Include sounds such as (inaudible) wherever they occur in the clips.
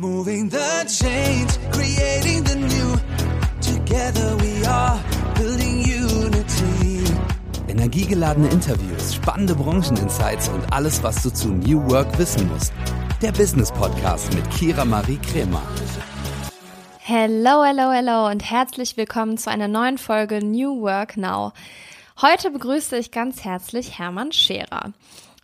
Moving the change, creating the new. Together we are building unity. Energiegeladene Interviews, spannende Brancheninsights und alles, was du zu New Work wissen musst. Der Business Podcast mit Kira Marie Kremer. Hello, hello, hello und herzlich willkommen zu einer neuen Folge New Work Now. Heute begrüße ich ganz herzlich Hermann Scherer.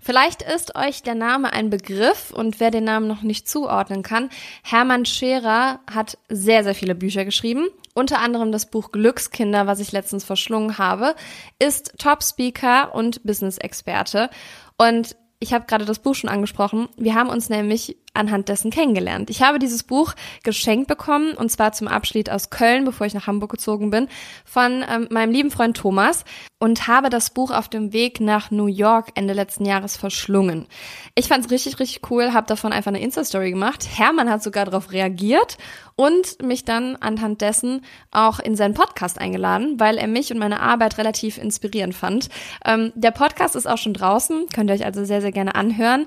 Vielleicht ist euch der Name ein Begriff und wer den Namen noch nicht zuordnen kann, Hermann Scherer hat sehr, sehr viele Bücher geschrieben. Unter anderem das Buch Glückskinder, was ich letztens verschlungen habe, ist Top-Speaker und Business-Experte. Und ich habe gerade das Buch schon angesprochen. Wir haben uns nämlich anhand dessen kennengelernt. Ich habe dieses Buch geschenkt bekommen und zwar zum Abschied aus Köln, bevor ich nach Hamburg gezogen bin, von ähm, meinem lieben Freund Thomas und habe das Buch auf dem Weg nach New York Ende letzten Jahres verschlungen. Ich fand es richtig, richtig cool, habe davon einfach eine Insta-Story gemacht. Hermann hat sogar darauf reagiert und mich dann anhand dessen auch in seinen Podcast eingeladen, weil er mich und meine Arbeit relativ inspirierend fand. Ähm, der Podcast ist auch schon draußen, könnt ihr euch also sehr, sehr gerne anhören.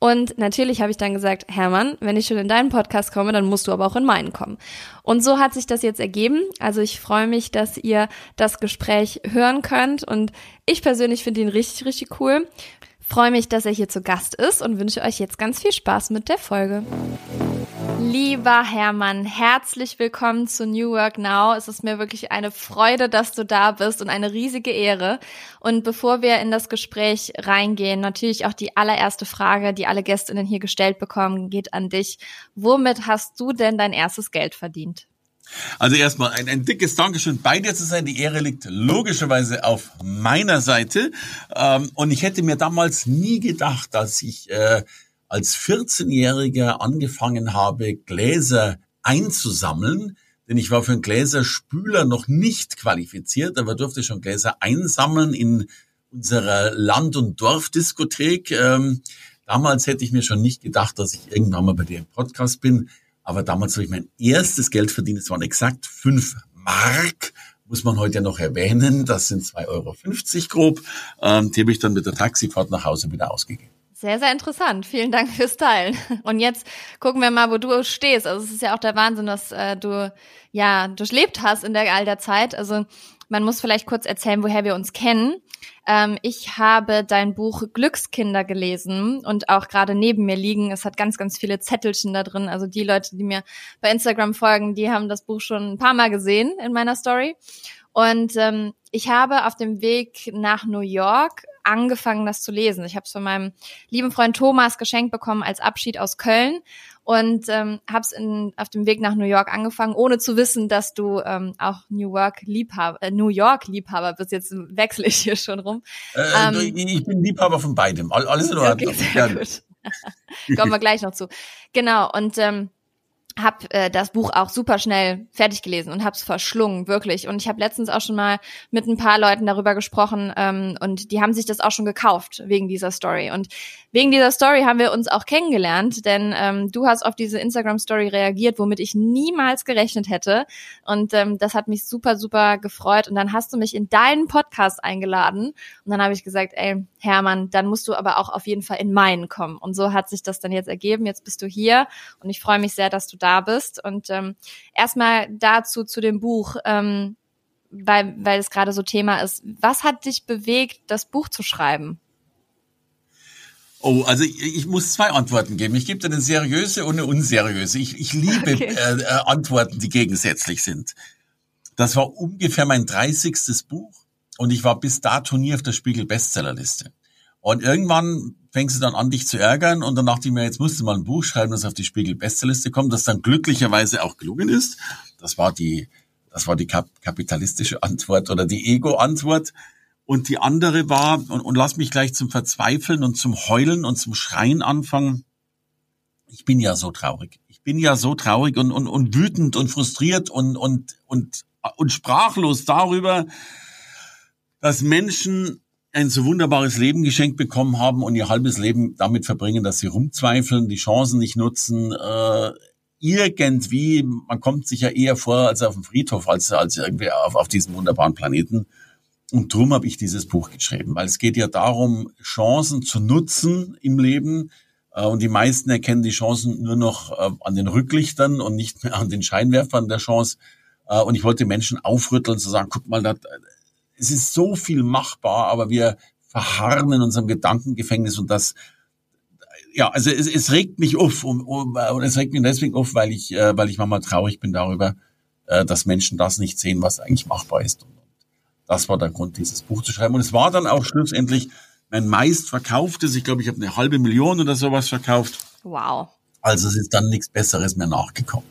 Und natürlich habe ich dann gesagt, Hermann, wenn ich schon in deinen Podcast komme, dann musst du aber auch in meinen kommen. Und so hat sich das jetzt ergeben. Also ich freue mich, dass ihr das Gespräch hören könnt. Und ich persönlich finde ihn richtig, richtig cool. Freue mich, dass er hier zu Gast ist und wünsche euch jetzt ganz viel Spaß mit der Folge. Lieber Hermann, herzlich willkommen zu New Work Now. Es ist mir wirklich eine Freude, dass du da bist und eine riesige Ehre. Und bevor wir in das Gespräch reingehen, natürlich auch die allererste Frage, die alle Gästinnen hier gestellt bekommen, geht an dich. Womit hast du denn dein erstes Geld verdient? Also erstmal ein, ein dickes Dankeschön bei dir zu sein. Die Ehre liegt logischerweise auf meiner Seite. Ähm, und ich hätte mir damals nie gedacht, dass ich äh, als 14-Jähriger angefangen habe, Gläser einzusammeln. Denn ich war für einen Gläserspüler noch nicht qualifiziert, aber durfte schon Gläser einsammeln in unserer Land- und Dorfdiskothek. Ähm, damals hätte ich mir schon nicht gedacht, dass ich irgendwann mal bei dir im Podcast bin. Aber damals habe ich mein erstes Geld verdient. Es waren exakt fünf Mark. Muss man heute noch erwähnen. Das sind 2,50 Euro grob. Ähm, die habe ich dann mit der Taxifahrt nach Hause wieder ausgegeben. Sehr, sehr interessant. Vielen Dank fürs Teilen. (laughs) Und jetzt gucken wir mal, wo du stehst. Also es ist ja auch der Wahnsinn, dass äh, du ja durchlebt hast in der all der Zeit. Also man muss vielleicht kurz erzählen, woher wir uns kennen. Ähm, ich habe dein Buch Glückskinder gelesen und auch gerade neben mir liegen. Es hat ganz, ganz viele Zettelchen da drin. Also die Leute, die mir bei Instagram folgen, die haben das Buch schon ein paar Mal gesehen in meiner Story. Und ähm, ich habe auf dem Weg nach New York angefangen, das zu lesen. Ich habe es von meinem lieben Freund Thomas geschenkt bekommen als Abschied aus Köln und ähm, habe es auf dem Weg nach New York angefangen, ohne zu wissen, dass du ähm, auch New York Liebhaber, äh, New York Liebhaber bist. Jetzt wechsle ich hier schon rum. Äh, ähm, ich bin Liebhaber von beidem. Alles in Ordnung. (laughs) Okay. (laughs) Kommen wir gleich noch zu. Genau und ähm, habe äh, das Buch auch super schnell fertig gelesen und habe es verschlungen, wirklich. Und ich habe letztens auch schon mal mit ein paar Leuten darüber gesprochen ähm, und die haben sich das auch schon gekauft wegen dieser Story. Und wegen dieser Story haben wir uns auch kennengelernt, denn ähm, du hast auf diese Instagram-Story reagiert, womit ich niemals gerechnet hätte. Und ähm, das hat mich super, super gefreut. Und dann hast du mich in deinen Podcast eingeladen. Und dann habe ich gesagt, ey, Hermann, dann musst du aber auch auf jeden Fall in meinen kommen. Und so hat sich das dann jetzt ergeben. Jetzt bist du hier und ich freue mich sehr, dass du da bist. Und ähm, erstmal dazu zu dem Buch. Ähm, weil, weil es gerade so Thema ist. Was hat dich bewegt, das Buch zu schreiben? Oh, also ich, ich, muss zwei Antworten geben. Ich gebe dir eine seriöse und eine unseriöse. Ich, ich liebe okay. äh, äh, Antworten, die gegensätzlich sind. Das war ungefähr mein 30. Buch und ich war bis dato nie auf der Spiegel Bestsellerliste. Und irgendwann fängst du dann an, dich zu ärgern und dann dachte ich mir, jetzt musst du mal ein Buch schreiben, das auf die Spiegel Bestsellerliste kommt, das dann glücklicherweise auch gelungen ist. Das war die, das war die kapitalistische Antwort oder die Ego-Antwort. Und die andere war, und, und lass mich gleich zum Verzweifeln und zum Heulen und zum Schreien anfangen. Ich bin ja so traurig. Ich bin ja so traurig und, und, und wütend und frustriert und, und, und, und sprachlos darüber, dass Menschen ein so wunderbares Leben geschenkt bekommen haben und ihr halbes Leben damit verbringen, dass sie rumzweifeln, die Chancen nicht nutzen, äh, irgendwie, man kommt sich ja eher vor als auf dem Friedhof, als, als irgendwie auf, auf diesem wunderbaren Planeten. Und drum habe ich dieses Buch geschrieben, weil es geht ja darum, Chancen zu nutzen im Leben, Äh, und die meisten erkennen die Chancen nur noch äh, an den Rücklichtern und nicht mehr an den Scheinwerfern der Chance. Äh, und ich wollte Menschen aufrütteln, zu sagen, guck mal, das, es ist so viel machbar, aber wir verharren in unserem Gedankengefängnis und das, ja, also es, es regt mich auf und, und, und es regt mich deswegen auf, weil ich, weil ich manchmal traurig bin darüber, dass Menschen das nicht sehen, was eigentlich machbar ist. Und das war der Grund, dieses Buch zu schreiben. Und es war dann auch schlussendlich mein meistverkauftes. Ich glaube, ich habe eine halbe Million oder sowas verkauft. Wow. Also es ist dann nichts Besseres mehr nachgekommen.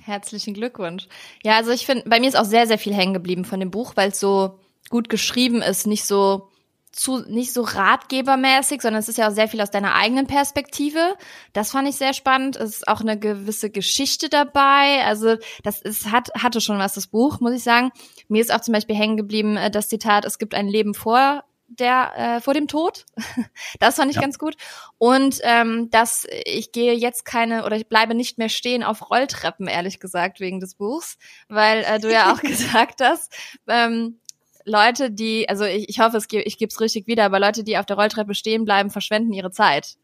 Herzlichen Glückwunsch. Ja, also ich finde, bei mir ist auch sehr, sehr viel hängen geblieben von dem Buch, weil es so gut geschrieben ist, nicht so zu, nicht so ratgebermäßig, sondern es ist ja auch sehr viel aus deiner eigenen Perspektive. Das fand ich sehr spannend. Es ist auch eine gewisse Geschichte dabei. Also das ist, hat, hatte schon was, das Buch, muss ich sagen. Mir ist auch zum Beispiel hängen geblieben äh, das Zitat, es gibt ein Leben vor der äh, vor dem Tod. (laughs) das fand ich ja. ganz gut. Und ähm, dass ich gehe jetzt keine oder ich bleibe nicht mehr stehen auf Rolltreppen, ehrlich gesagt, wegen des Buchs, weil äh, du ja auch (laughs) gesagt hast, ähm, Leute, die, also ich, ich hoffe, es, ich gebe es richtig wieder, aber Leute, die auf der Rolltreppe stehen bleiben, verschwenden ihre Zeit.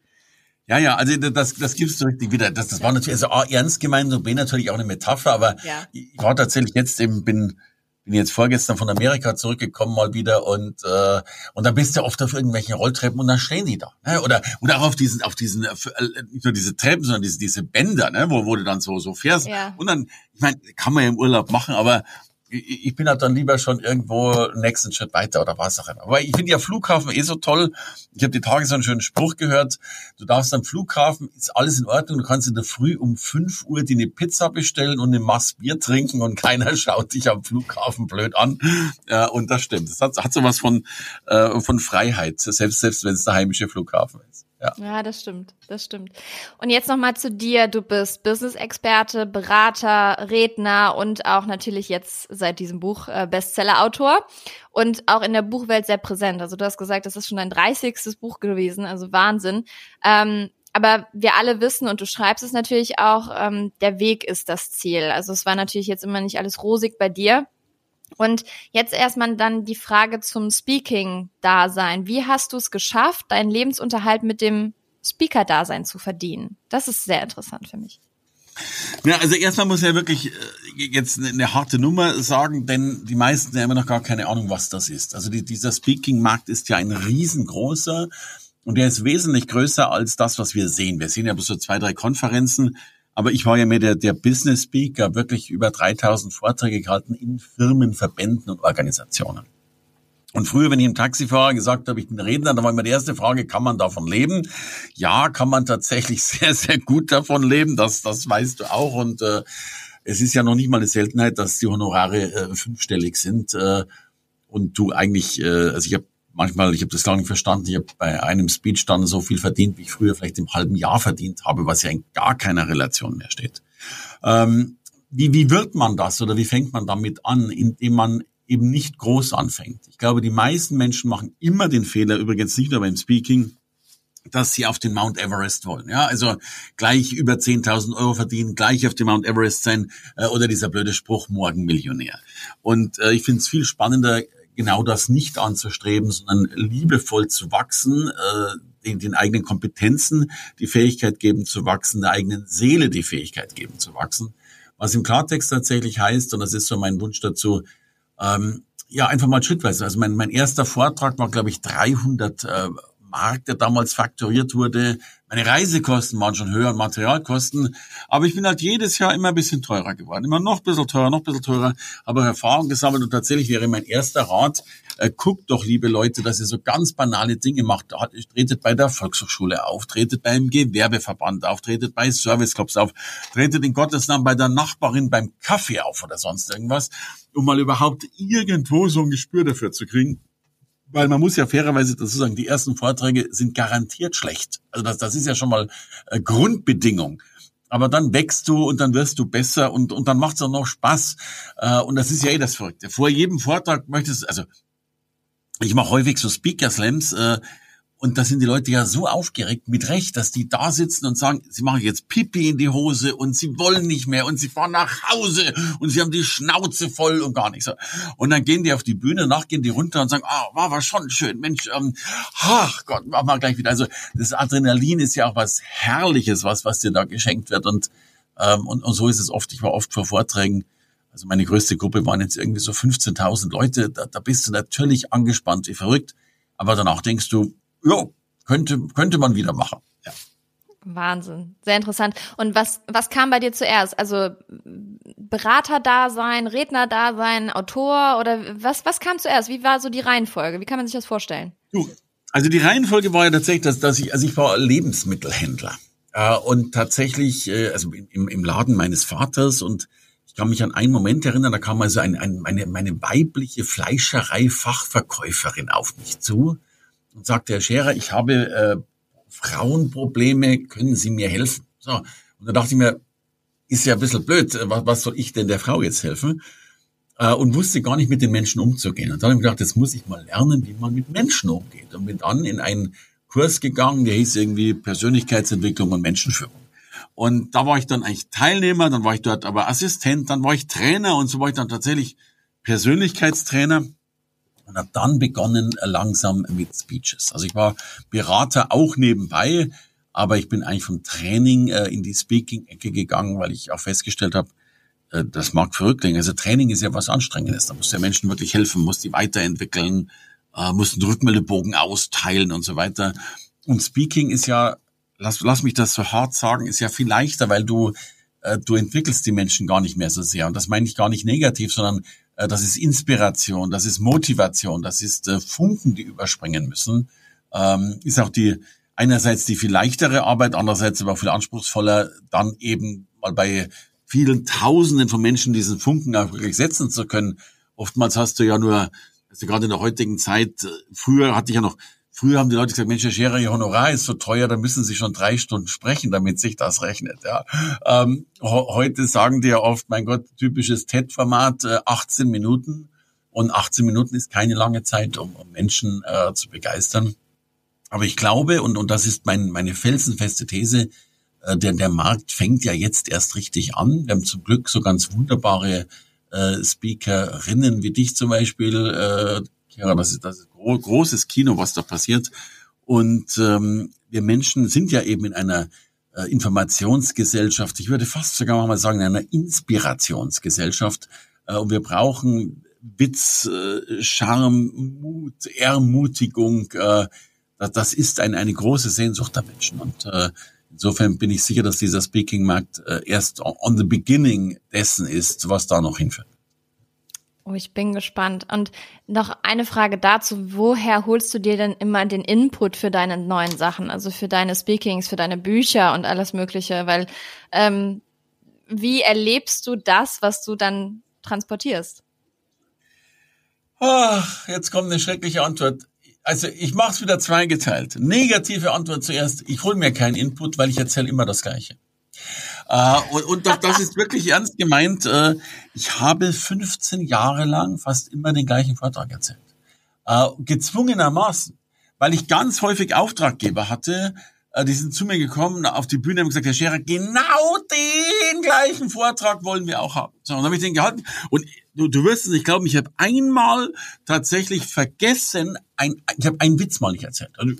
Ja, ja, also das, das gibst du richtig wieder. Das, das ja. war natürlich also A, ernst gemeint und B natürlich auch eine Metapher, aber ja. ich war tatsächlich jetzt eben, bin bin jetzt vorgestern von Amerika zurückgekommen mal wieder und äh, und da bist du oft auf irgendwelchen Rolltreppen und dann stehen die da ne? oder oder auch auf diesen auf diesen äh, nicht nur diese Treppen sondern diese diese Bänder ne wo wo du dann so so fährst ja. und dann ich meine kann man ja im Urlaub machen aber ich bin halt dann lieber schon irgendwo nächsten Schritt weiter oder was auch immer. Aber ich finde ja Flughafen eh so toll. Ich habe die Tage so einen schönen Spruch gehört. Du darfst am Flughafen, ist alles in Ordnung. Du kannst in der Früh um fünf Uhr dir eine Pizza bestellen und eine Mass Bier trinken und keiner schaut dich am Flughafen blöd an. Ja, und das stimmt. Das hat, hat so was von, äh, von Freiheit, selbst, selbst wenn es der heimische Flughafen ist. Ja. ja, das stimmt, das stimmt. Und jetzt nochmal zu dir. Du bist Business-Experte, Berater, Redner und auch natürlich jetzt seit diesem Buch äh, Bestseller-Autor und auch in der Buchwelt sehr präsent. Also du hast gesagt, das ist schon dein 30. Buch gewesen, also Wahnsinn. Ähm, aber wir alle wissen, und du schreibst es natürlich auch, ähm, der Weg ist das Ziel. Also es war natürlich jetzt immer nicht alles rosig bei dir. Und jetzt erstmal dann die Frage zum Speaking-Dasein. Wie hast du es geschafft, deinen Lebensunterhalt mit dem Speaker-Dasein zu verdienen? Das ist sehr interessant für mich. Ja, also erstmal muss ich ja wirklich äh, jetzt eine harte Nummer sagen, denn die meisten haben immer noch gar keine Ahnung, was das ist. Also die, dieser Speaking-Markt ist ja ein riesengroßer und der ist wesentlich größer als das, was wir sehen. Wir sehen ja so zwei, drei Konferenzen aber ich war ja mehr der, der Business Speaker, wirklich über 3000 Vorträge gehalten in Firmen, Verbänden und Organisationen. Und früher, wenn ich im Taxifahrer gesagt habe, ich bin Redner, dann war immer die erste Frage, kann man davon leben? Ja, kann man tatsächlich (laughs) sehr, sehr gut davon leben. Das, das weißt du auch. Und äh, es ist ja noch nicht mal eine Seltenheit, dass die Honorare äh, fünfstellig sind. Äh, und du eigentlich, äh, also ich habe manchmal, ich habe das gar nicht verstanden, ich habe bei einem Speech dann so viel verdient, wie ich früher vielleicht im halben Jahr verdient habe, was ja in gar keiner Relation mehr steht. Ähm, wie, wie wird man das oder wie fängt man damit an, indem man eben nicht groß anfängt? Ich glaube, die meisten Menschen machen immer den Fehler, übrigens nicht nur beim Speaking, dass sie auf den Mount Everest wollen. Ja, also gleich über 10.000 Euro verdienen, gleich auf dem Mount Everest sein äh, oder dieser blöde Spruch, morgen Millionär. Und äh, ich finde es viel spannender, genau das nicht anzustreben, sondern liebevoll zu wachsen, äh, den, den eigenen Kompetenzen die Fähigkeit geben zu wachsen, der eigenen Seele die Fähigkeit geben zu wachsen. Was im Klartext tatsächlich heißt, und das ist so mein Wunsch dazu, ähm, ja, einfach mal schrittweise. Also mein, mein erster Vortrag war, glaube ich, 300 äh, Markt, der damals faktoriert wurde. Meine Reisekosten waren schon höher, Materialkosten. Aber ich bin halt jedes Jahr immer ein bisschen teurer geworden. Immer noch ein bisschen teurer, noch ein bisschen teurer. Habe Erfahrung gesammelt und tatsächlich wäre mein erster Rat, äh, guckt doch, liebe Leute, dass ihr so ganz banale Dinge macht. Tretet bei der Volkshochschule auf, tretet beim Gewerbeverband auf, tretet bei Serviceclubs auf, tretet in Gottes Namen bei der Nachbarin beim Kaffee auf oder sonst irgendwas, um mal überhaupt irgendwo so ein Gespür dafür zu kriegen weil man muss ja fairerweise dazu sagen, die ersten Vorträge sind garantiert schlecht. Also das, das ist ja schon mal äh, Grundbedingung. Aber dann wächst du und dann wirst du besser und, und dann macht es auch noch Spaß. Äh, und das ist ja eh das Verrückte. Vor jedem Vortrag möchtest du, also ich mache häufig so Speaker Slams, äh, Und da sind die Leute ja so aufgeregt, mit Recht, dass die da sitzen und sagen, sie machen jetzt Pipi in die Hose und sie wollen nicht mehr und sie fahren nach Hause und sie haben die Schnauze voll und gar nichts. Und dann gehen die auf die Bühne, danach gehen die runter und sagen, ah, war, war schon schön, Mensch, ähm, ach Gott, machen wir gleich wieder. Also das Adrenalin ist ja auch was Herrliches, was, was dir da geschenkt wird. Und, ähm, und, und so ist es oft. Ich war oft vor Vorträgen, also meine größte Gruppe waren jetzt irgendwie so 15.000 Leute. Da, da bist du natürlich angespannt wie verrückt. Aber danach denkst du, ja, könnte, könnte man wieder machen. Ja. Wahnsinn, sehr interessant. Und was, was kam bei dir zuerst? Also Berater da sein, Redner da sein, Autor oder was, was kam zuerst? Wie war so die Reihenfolge? Wie kann man sich das vorstellen? Du, also die Reihenfolge war ja tatsächlich, dass, dass ich, also ich war Lebensmittelhändler äh, und tatsächlich, äh, also im, im Laden meines Vaters und ich kann mich an einen Moment erinnern, da kam also ein, ein, meine, meine weibliche Fleischerei-Fachverkäuferin auf mich zu und sagte, Herr Scherer, ich habe äh, Frauenprobleme, können Sie mir helfen? So. Und da dachte ich mir, ist ja ein bisschen blöd, was, was soll ich denn der Frau jetzt helfen? Äh, und wusste gar nicht mit den Menschen umzugehen. Und dann habe ich gedacht, jetzt muss ich mal lernen, wie man mit Menschen umgeht. Und bin dann in einen Kurs gegangen, der hieß irgendwie Persönlichkeitsentwicklung und Menschenführung. Und da war ich dann eigentlich Teilnehmer, dann war ich dort aber Assistent, dann war ich Trainer und so war ich dann tatsächlich Persönlichkeitstrainer und habe dann begonnen äh, langsam mit Speeches. Also ich war Berater auch nebenbei, aber ich bin eigentlich vom Training äh, in die Speaking-Ecke gegangen, weil ich auch festgestellt habe, äh, das mag verrückt klingen. Also Training ist ja was Anstrengendes. Da muss der Menschen wirklich helfen, muss die weiterentwickeln, äh, muss einen Rückmeldebogen austeilen und so weiter. Und Speaking ist ja, lass, lass mich das so hart sagen, ist ja viel leichter, weil du du entwickelst die Menschen gar nicht mehr so sehr. Und das meine ich gar nicht negativ, sondern das ist Inspiration, das ist Motivation, das ist äh, Funken, die überspringen müssen. Ähm, ist auch die einerseits die viel leichtere Arbeit, andererseits aber viel anspruchsvoller, dann eben mal bei vielen Tausenden von Menschen diesen Funken auch wirklich setzen zu können. Oftmals hast du ja nur, also gerade in der heutigen Zeit, früher hatte ich ja noch Früher haben die Leute gesagt, Mensch, Herr Scherer, Ihr Honorar ist so teuer, da müssen Sie schon drei Stunden sprechen, damit sich das rechnet. Ja. Ähm, heute sagen die ja oft, mein Gott, typisches TED-Format, äh, 18 Minuten. Und 18 Minuten ist keine lange Zeit, um, um Menschen äh, zu begeistern. Aber ich glaube, und, und das ist mein, meine felsenfeste These, äh, der, der Markt fängt ja jetzt erst richtig an. Wir haben zum Glück so ganz wunderbare äh, Speakerinnen wie dich zum Beispiel, äh, ja, das ist, das ist großes Kino, was da passiert. Und ähm, wir Menschen sind ja eben in einer äh, Informationsgesellschaft, ich würde fast sogar mal sagen, in einer Inspirationsgesellschaft. Äh, und wir brauchen Witz, äh, Charme, Mut, Ermutigung. Äh, das, das ist ein, eine große Sehnsucht der Menschen. Und äh, insofern bin ich sicher, dass dieser Speaking-Markt äh, erst on the beginning dessen ist, was da noch hinführt. Oh, ich bin gespannt. Und noch eine Frage dazu. Woher holst du dir denn immer den Input für deine neuen Sachen? Also für deine Speakings, für deine Bücher und alles Mögliche? Weil, ähm, wie erlebst du das, was du dann transportierst? Ach, jetzt kommt eine schreckliche Antwort. Also ich mache es wieder zweigeteilt. Negative Antwort zuerst. Ich hole mir keinen Input, weil ich erzähle immer das Gleiche. Äh, und, und das, das ist wirklich ernst gemeint. Äh, ich habe 15 Jahre lang fast immer den gleichen Vortrag erzählt. Äh, gezwungenermaßen, weil ich ganz häufig Auftraggeber hatte, die sind zu mir gekommen auf die Bühne und gesagt, Herr Scherer, genau den gleichen Vortrag wollen wir auch haben. So, und dann habe ich den gehalten. Und du, du wirst es nicht glauben, ich habe einmal tatsächlich vergessen, ein, ich habe einen Witz mal nicht erzählt. Also,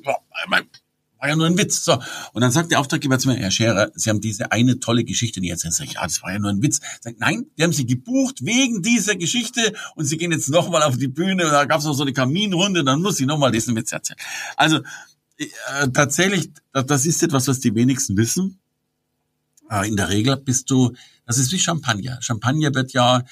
war ja nur ein Witz. So. Und dann sagt der Auftraggeber zu mir, Herr Scherer, Sie haben diese eine tolle Geschichte, die jetzt sag ich, ja, das war ja nur ein Witz. Sagt, nein, wir haben Sie gebucht wegen dieser Geschichte und Sie gehen jetzt nochmal auf die Bühne und da gab es noch so eine Kaminrunde, dann muss ich nochmal diesen Witz erzählen. Also äh, tatsächlich, das ist etwas, was die wenigsten wissen. Äh, in der Regel bist du, das ist wie Champagner. Champagner wird ja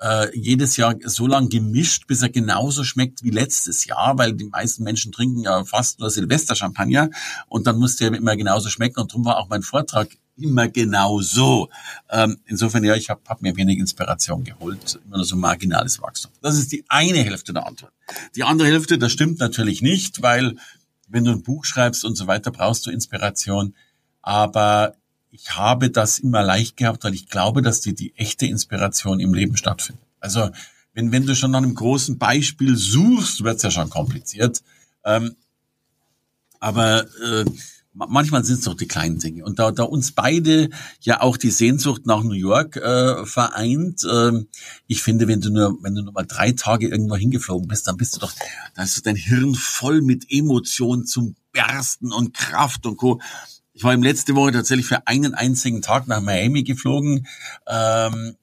äh, jedes Jahr so lang gemischt, bis er genauso schmeckt wie letztes Jahr, weil die meisten Menschen trinken ja fast nur Silvester-Champagner und dann muss der immer genauso schmecken und darum war auch mein Vortrag immer genau so. Ähm, insofern, ja, ich habe hab mir wenig Inspiration geholt, immer nur so marginales Wachstum. Das ist die eine Hälfte der Antwort. Die andere Hälfte, das stimmt natürlich nicht, weil wenn du ein Buch schreibst und so weiter, brauchst du Inspiration. Aber ich habe das immer leicht gehabt, weil ich glaube, dass die, die echte Inspiration im Leben stattfindet. Also wenn, wenn du schon nach einem großen Beispiel suchst, wird es ja schon kompliziert. Ähm, Aber äh, manchmal sind es doch die kleinen Dinge. Und da, da uns beide ja auch die Sehnsucht nach New York äh, vereint, äh, ich finde, wenn du nur, wenn du nur mal drei Tage irgendwo hingeflogen bist, dann bist du doch, da ist dein Hirn voll mit Emotionen zum Bersten und Kraft und Co. Ich war im letzte Woche tatsächlich für einen einzigen Tag nach Miami geflogen. Ähm,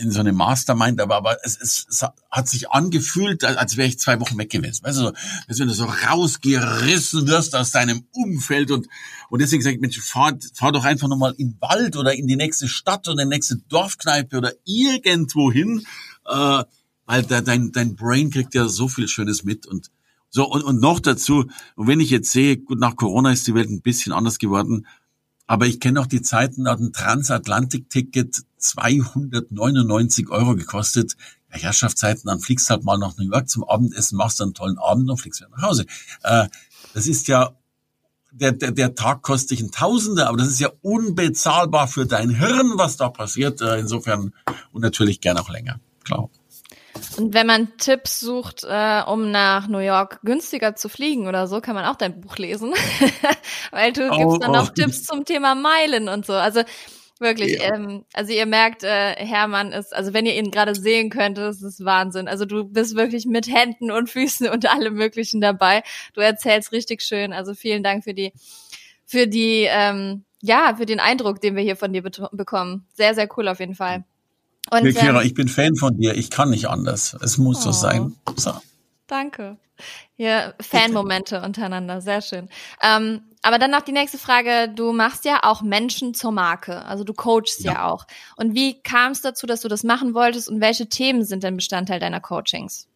in so eine Mastermind, aber, aber es, es, es hat sich angefühlt, als wäre ich zwei Wochen weg gewesen. Weißt du, als wenn du so rausgerissen wirst aus deinem Umfeld und, und deswegen sage ich, Mensch, fahr, fahr doch einfach nochmal in den Wald oder in die nächste Stadt oder in die nächste Dorfkneipe oder irgendwo hin, äh, weil da, dein, dein Brain kriegt ja so viel Schönes mit und so, und, und noch dazu, wenn ich jetzt sehe, gut, nach Corona ist die Welt ein bisschen anders geworden, aber ich kenne auch die Zeiten, da hat ein Transatlantik-Ticket 299 Euro gekostet. Ja, Herrschaftszeiten, dann fliegst halt mal nach New York zum Abendessen, machst einen tollen Abend und fliegst wieder nach Hause. Äh, das ist ja, der, der, der Tag kostet dich ein Tausender, aber das ist ja unbezahlbar für dein Hirn, was da passiert. Äh, insofern, und natürlich gern auch länger, klar. Und wenn man Tipps sucht, äh, um nach New York günstiger zu fliegen oder so, kann man auch dein Buch lesen. (laughs) Weil du oh, gibst dann noch oh. Tipps zum Thema Meilen und so. Also wirklich, ja. ähm, also ihr merkt, äh, Hermann ist, also wenn ihr ihn gerade sehen könnt, das ist Wahnsinn. Also du bist wirklich mit Händen und Füßen und allem möglichen dabei. Du erzählst richtig schön. Also vielen Dank für die, für die, ähm, ja, für den Eindruck, den wir hier von dir bekommen. Sehr, sehr cool auf jeden Fall. Und, Kira, ähm, ich bin Fan von dir. Ich kann nicht anders. Es muss oh, so sein. So. Danke. Ja, Fanmomente untereinander. Sehr schön. Ähm, aber dann noch die nächste Frage. Du machst ja auch Menschen zur Marke. Also du coachst ja, ja auch. Und wie kam es dazu, dass du das machen wolltest und welche Themen sind denn Bestandteil deiner Coachings?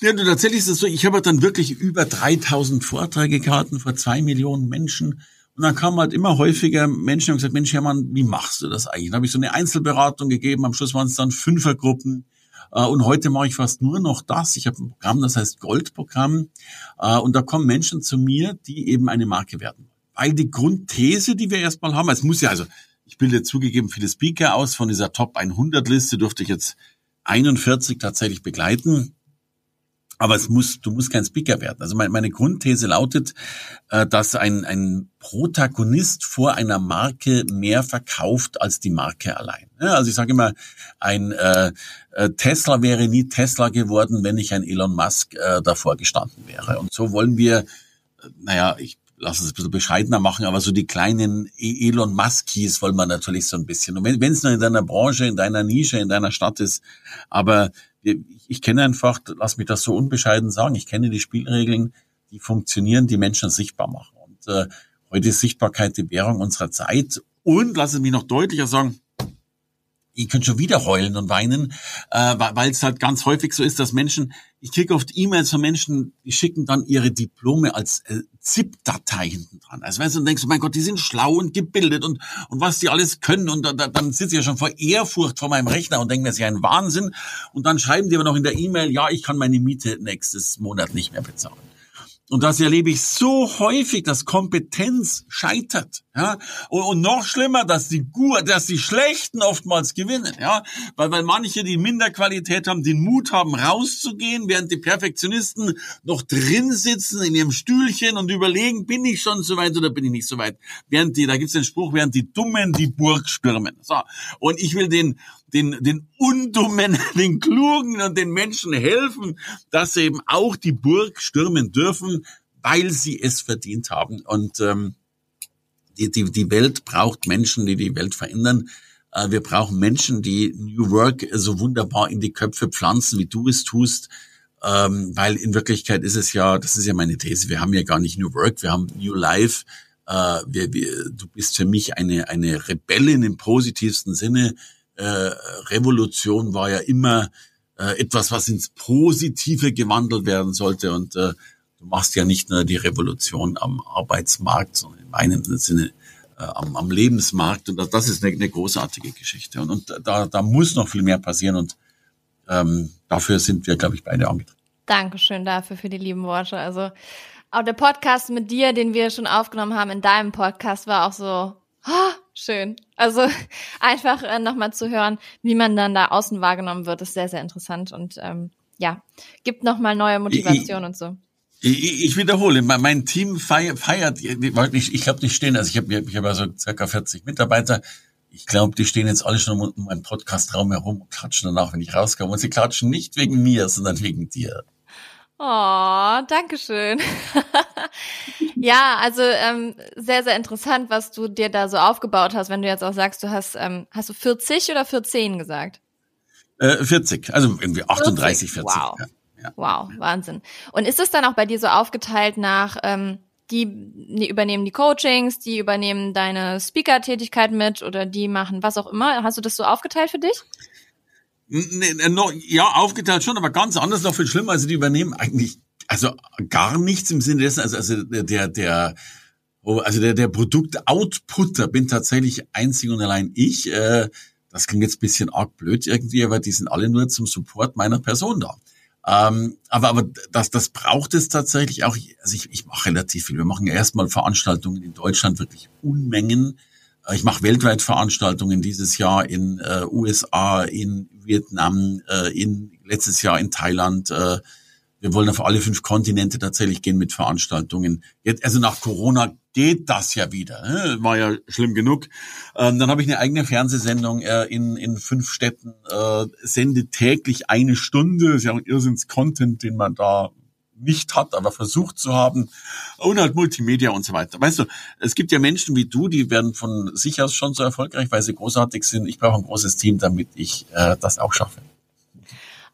Ja, du, tatsächlich ist es so, ich habe dann wirklich über 3000 Vorträge gehalten vor zwei Millionen Menschen und dann kamen halt immer häufiger Menschen und gesagt, Mensch, Hermann, wie machst du das eigentlich? Dann habe ich so eine Einzelberatung gegeben, am Schluss waren es dann Fünfergruppen. Äh, und heute mache ich fast nur noch das. Ich habe ein Programm, das heißt Goldprogramm. Äh, und da kommen Menschen zu mir, die eben eine Marke werden. Weil die Grundthese, die wir erstmal haben, es muss ja, also ich bilde zugegeben viele Speaker aus. Von dieser Top 100 Liste durfte ich jetzt 41 tatsächlich begleiten. Aber es muss, du musst kein Speaker werden. Also meine, meine Grundthese lautet, äh, dass ein, ein Protagonist vor einer Marke mehr verkauft als die Marke allein. Also ich sage immer, ein äh, äh, Tesla wäre nie Tesla geworden, wenn nicht ein Elon Musk äh, davor gestanden wäre. Und so wollen wir, äh, naja, ich lass es ein bisschen bescheidener machen, aber so die kleinen e-, Elon Muskies wollen wir natürlich so ein bisschen. Und wenn es nur in deiner Branche, in deiner Nische, in deiner Stadt ist, aber ich kenne einfach, lass mich das so unbescheiden sagen, ich kenne die Spielregeln, die funktionieren, die Menschen sichtbar machen. Und äh, heute ist Sichtbarkeit die Währung unserer Zeit. Und lass es mich noch deutlicher sagen, ich könnte schon wieder heulen und weinen, äh, weil es halt ganz häufig so ist, dass Menschen, ich kriege oft E-Mails von Menschen, die schicken dann ihre Diplome als äh, ZIP-Datei hinten dran. Also weißt du, und denkst du, mein Gott, die sind schlau und gebildet und, und was die alles können und da, dann sitze ich ja schon vor Ehrfurcht vor meinem Rechner und denke, das ist ja ein Wahnsinn. Und dann schreiben die aber noch in der E-Mail, ja, ich kann meine Miete nächstes Monat nicht mehr bezahlen. Und das erlebe ich so häufig, dass Kompetenz scheitert. Ja? Und, und noch schlimmer, dass die Gur, dass die Schlechten oftmals gewinnen. Ja? Weil, weil manche, die Minderqualität haben, den Mut haben, rauszugehen, während die Perfektionisten noch drin sitzen in ihrem Stühlchen und überlegen, bin ich schon so weit oder bin ich nicht so weit. Während die, da gibt's den Spruch, während die Dummen die Burg stürmen. So. Und ich will den, den, den Undummen, (laughs) den Klugen und den Menschen helfen, dass sie eben auch die Burg stürmen dürfen, weil sie es verdient haben. Und ähm, die, die, die Welt braucht Menschen, die die Welt verändern. Äh, wir brauchen Menschen, die New Work so wunderbar in die Köpfe pflanzen, wie du es tust. Ähm, weil in Wirklichkeit ist es ja, das ist ja meine These, wir haben ja gar nicht New Work, wir haben New Life. Äh, wir, wir, du bist für mich eine, eine Rebellin im positivsten Sinne äh, Revolution war ja immer äh, etwas, was ins Positive gewandelt werden sollte. Und äh, du machst ja nicht nur die Revolution am Arbeitsmarkt, sondern in meinem Sinne äh, am, am Lebensmarkt. Und das ist eine, eine großartige Geschichte. Und, und da, da muss noch viel mehr passieren. Und ähm, dafür sind wir, glaube ich, beide angetreten. Dankeschön dafür für die lieben Worte. Also auch der Podcast mit dir, den wir schon aufgenommen haben in deinem Podcast, war auch so oh, schön. Also (laughs) einfach äh, nochmal zu hören, wie man dann da außen wahrgenommen wird, ist sehr, sehr interessant und ähm, ja, gibt nochmal neue Motivation ich, und so. Ich, ich wiederhole, mein Team feiert, feiert ich, ich glaube, die stehen, also ich habe ich hab also circa 40 Mitarbeiter. Ich glaube, die stehen jetzt alle schon um meinen Podcastraum herum und klatschen danach, wenn ich rauskomme. Und sie klatschen nicht wegen mir, sondern wegen dir. Oh, danke schön. (laughs) ja, also ähm, sehr, sehr interessant, was du dir da so aufgebaut hast, wenn du jetzt auch sagst, du hast, ähm, hast du 40 oder 14 gesagt? Äh, 40, also irgendwie 38, 40. 40 wow. Ja. Ja. Wow, Wahnsinn. Und ist es dann auch bei dir so aufgeteilt nach, ähm, die, die übernehmen die Coachings, die übernehmen deine Speaker-Tätigkeit mit oder die machen was auch immer? Hast du das so aufgeteilt für dich? Nee, ja, aufgeteilt schon, aber ganz anders, noch viel schlimmer. Also die übernehmen eigentlich, also gar nichts im Sinne dessen, also, also der, der, oh, also der, der Produkt-Outputter bin tatsächlich einzig und allein ich. Äh, das klingt jetzt bisschen arg blöd irgendwie, aber die sind alle nur zum Support meiner Person da. Ähm, aber aber das, das braucht es tatsächlich auch. Also ich, ich mache relativ viel. Wir machen erstmal Veranstaltungen in Deutschland, wirklich Unmengen. Äh, ich mache weltweit Veranstaltungen dieses Jahr in äh, USA, in Vietnam, äh, in letztes Jahr in Thailand. Äh, wir wollen auf alle fünf Kontinente tatsächlich gehen mit Veranstaltungen. Jetzt, also nach Corona geht das ja wieder. Ne? War ja schlimm genug. Ähm, dann habe ich eine eigene Fernsehsendung äh, in, in fünf Städten, äh, sende täglich eine Stunde. Das ist ja auch ein Irrsinns-Content, den man da nicht hat, aber versucht zu haben. Und halt Multimedia und so weiter. Weißt du, es gibt ja Menschen wie du, die werden von sich aus schon so erfolgreich, weil sie großartig sind. Ich brauche ein großes Team, damit ich äh, das auch schaffe.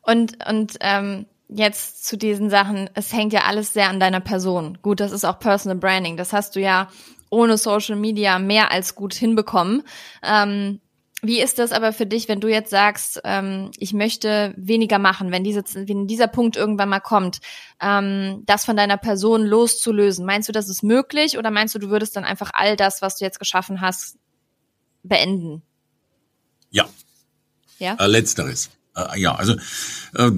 Und, und ähm jetzt zu diesen Sachen, es hängt ja alles sehr an deiner Person. Gut, das ist auch Personal Branding. Das hast du ja ohne Social Media mehr als gut hinbekommen. Ähm, wie ist das aber für dich, wenn du jetzt sagst, ähm, ich möchte weniger machen, wenn, diese, wenn dieser Punkt irgendwann mal kommt, ähm, das von deiner Person loszulösen? Meinst du, das ist möglich oder meinst du, du würdest dann einfach all das, was du jetzt geschaffen hast, beenden? Ja. Ja. Äh, letzteres. Äh, ja, also äh,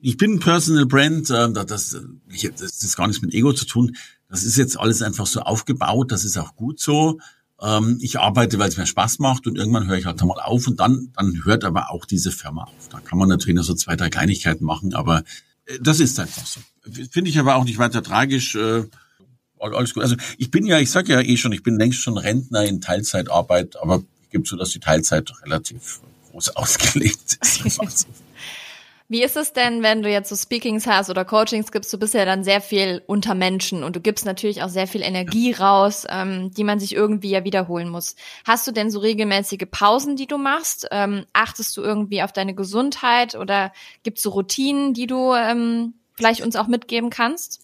ich bin ein Personal Brand, äh, das, ich, das ist gar nichts mit Ego zu tun. Das ist jetzt alles einfach so aufgebaut, das ist auch gut so. Ähm, ich arbeite, weil es mir Spaß macht und irgendwann höre ich halt mal auf und dann, dann hört aber auch diese Firma auf. Da kann man natürlich noch so zwei, drei Kleinigkeiten machen, aber äh, das ist einfach so. Finde ich aber auch nicht weiter tragisch. Äh, alles gut. Also ich bin ja, ich sage ja eh schon, ich bin längst schon Rentner in Teilzeitarbeit, aber ich gebe zu, dass die Teilzeit relativ groß (laughs) ausgelegt ist. (laughs) Wie ist es denn, wenn du jetzt so Speakings hast oder Coachings gibst? Du bist ja dann sehr viel unter Menschen und du gibst natürlich auch sehr viel Energie raus, ähm, die man sich irgendwie ja wiederholen muss. Hast du denn so regelmäßige Pausen, die du machst? Ähm, achtest du irgendwie auf deine Gesundheit oder gibt es so Routinen, die du ähm, vielleicht uns auch mitgeben kannst?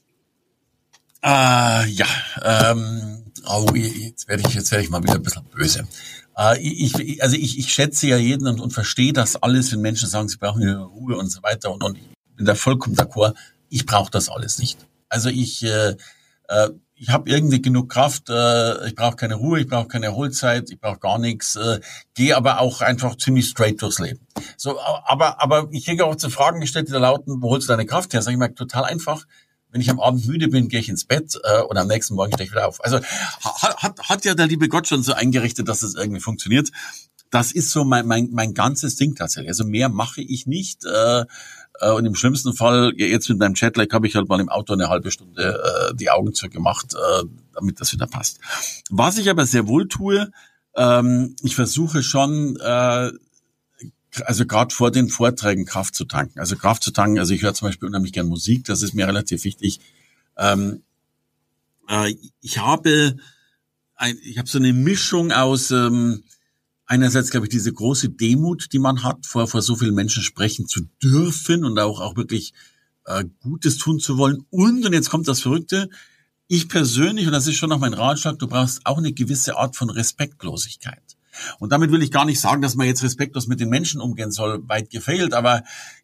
Äh, ja, ähm, oh, jetzt werde ich jetzt werde ich mal wieder ein bisschen böse. Äh, ich, also ich, ich schätze ja jeden und, und verstehe das alles, wenn Menschen sagen, sie brauchen Ruhe und so weiter. Und, und ich bin da vollkommen d'accord. Ich brauche das alles nicht. Also ich, äh, äh, ich habe irgendwie genug Kraft. Äh, ich brauche keine Ruhe, ich brauche keine Erholzeit, ich brauche gar nichts. Äh, Gehe aber auch einfach ziemlich straight durchs Leben. So, aber aber ich kriege auch zu Fragen gestellt, die da lauten: Wo holst du deine Kraft her? Sag ich mal total einfach wenn ich am Abend müde bin, gehe ich ins Bett äh, und am nächsten Morgen stehe ich wieder auf. Also hat, hat, hat ja der liebe Gott schon so eingerichtet, dass es irgendwie funktioniert. Das ist so mein, mein, mein ganzes Ding tatsächlich. Also mehr mache ich nicht. Äh, äh, und im schlimmsten Fall, jetzt mit meinem Chatlag, habe ich halt mal im Auto eine halbe Stunde äh, die Augen zugemacht, äh, damit das wieder passt. Was ich aber sehr wohl tue, ähm, ich versuche schon äh, also gerade vor den Vorträgen Kraft zu tanken. Also Kraft zu tanken, also ich höre zum Beispiel unheimlich gern Musik, das ist mir relativ wichtig. Ähm, äh, ich habe ein, ich habe so eine Mischung aus ähm, einerseits, glaube ich, diese große Demut, die man hat, vor, vor so vielen Menschen sprechen zu dürfen und auch, auch wirklich äh, Gutes tun zu wollen. Und, und jetzt kommt das Verrückte, ich persönlich, und das ist schon noch mein Ratschlag, du brauchst auch eine gewisse Art von Respektlosigkeit. Und damit will ich gar nicht sagen, dass man jetzt respektlos mit den Menschen umgehen soll, weit gefehlt, aber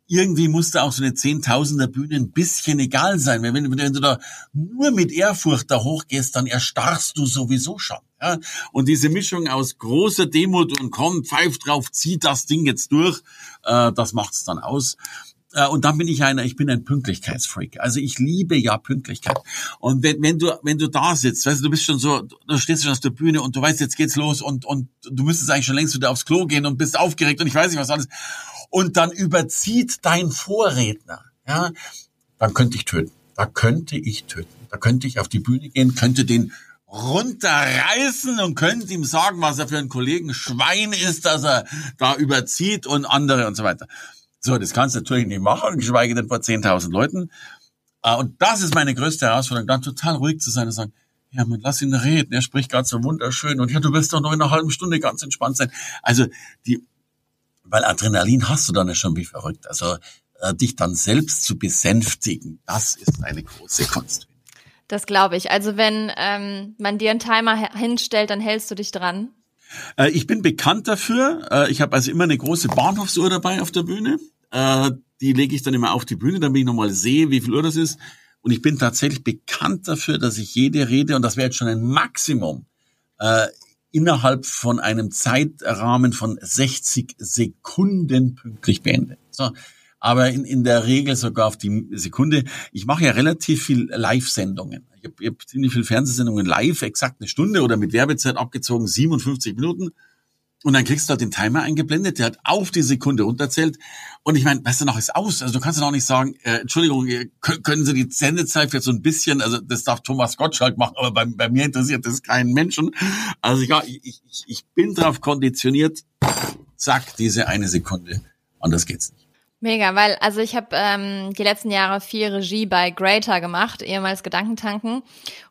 irgendwie muss da auch so eine Zehntausender Bühne ein bisschen egal sein. Wenn, wenn, wenn du da nur mit Ehrfurcht da hochgehst, dann erstarrst du sowieso schon. Ja? Und diese Mischung aus großer Demut und komm, pfeif drauf, zieh das Ding jetzt durch, äh, das macht's dann aus. Äh, und dann bin ich einer, ich bin ein Pünktlichkeitsfreak. Also ich liebe ja Pünktlichkeit. Und wenn, wenn du, wenn du da sitzt, weißt du, du bist schon so, du stehst schon auf der Bühne und du weißt, jetzt geht's los und, und du müsstest eigentlich schon längst wieder aufs Klo gehen und bist aufgeregt und ich weiß nicht was alles. Und dann überzieht dein Vorredner, ja, dann könnte ich töten. da könnte ich töten. Da könnte ich auf die Bühne gehen, könnte den runterreißen und könnte ihm sagen, was er für ein Kollegen Schwein ist, dass er da überzieht und andere und so weiter. So, das kannst du natürlich nicht machen, geschweige denn vor 10.000 Leuten. Äh, und das ist meine größte Herausforderung, dann total ruhig zu sein und sagen, ja, man, lass ihn reden, er spricht gerade so wunderschön und ja, du wirst doch noch in einer halben Stunde ganz entspannt sein. Also die, weil Adrenalin hast du dann ja schon wie verrückt. Also äh, dich dann selbst zu besänftigen, das ist eine große Kunst. Das glaube ich. Also wenn ähm, man dir einen Timer hinstellt, dann hältst du dich dran. Äh, ich bin bekannt dafür. Äh, ich habe also immer eine große Bahnhofsuhr dabei auf der Bühne. Äh, die lege ich dann immer auf die Bühne, damit ich nochmal sehe, wie viel Uhr das ist. Und ich bin tatsächlich bekannt dafür, dass ich jede Rede, und das wäre jetzt schon ein Maximum, äh, innerhalb von einem Zeitrahmen von 60 Sekunden pünktlich beende. So, aber in, in der Regel sogar auf die Sekunde. Ich mache ja relativ viel Live-Sendungen. Ich habe hab ziemlich viel Fernsehsendungen live, exakt eine Stunde oder mit Werbezeit abgezogen 57 Minuten. Und dann kriegst du halt den Timer eingeblendet, der hat auf die Sekunde runterzählt. Und ich meine, weißt du noch, ist aus. Also du kannst dann auch nicht sagen, äh, Entschuldigung, können Sie die Sendezeit jetzt so ein bisschen, also das darf Thomas Gottschalk machen, aber bei, bei mir interessiert das keinen Menschen. Also ja, ich, ich, ich bin darauf konditioniert, zack, diese eine Sekunde. Anders geht's nicht. Mega, weil also ich habe ähm, die letzten Jahre viel Regie bei Greater gemacht, ehemals Gedankentanken.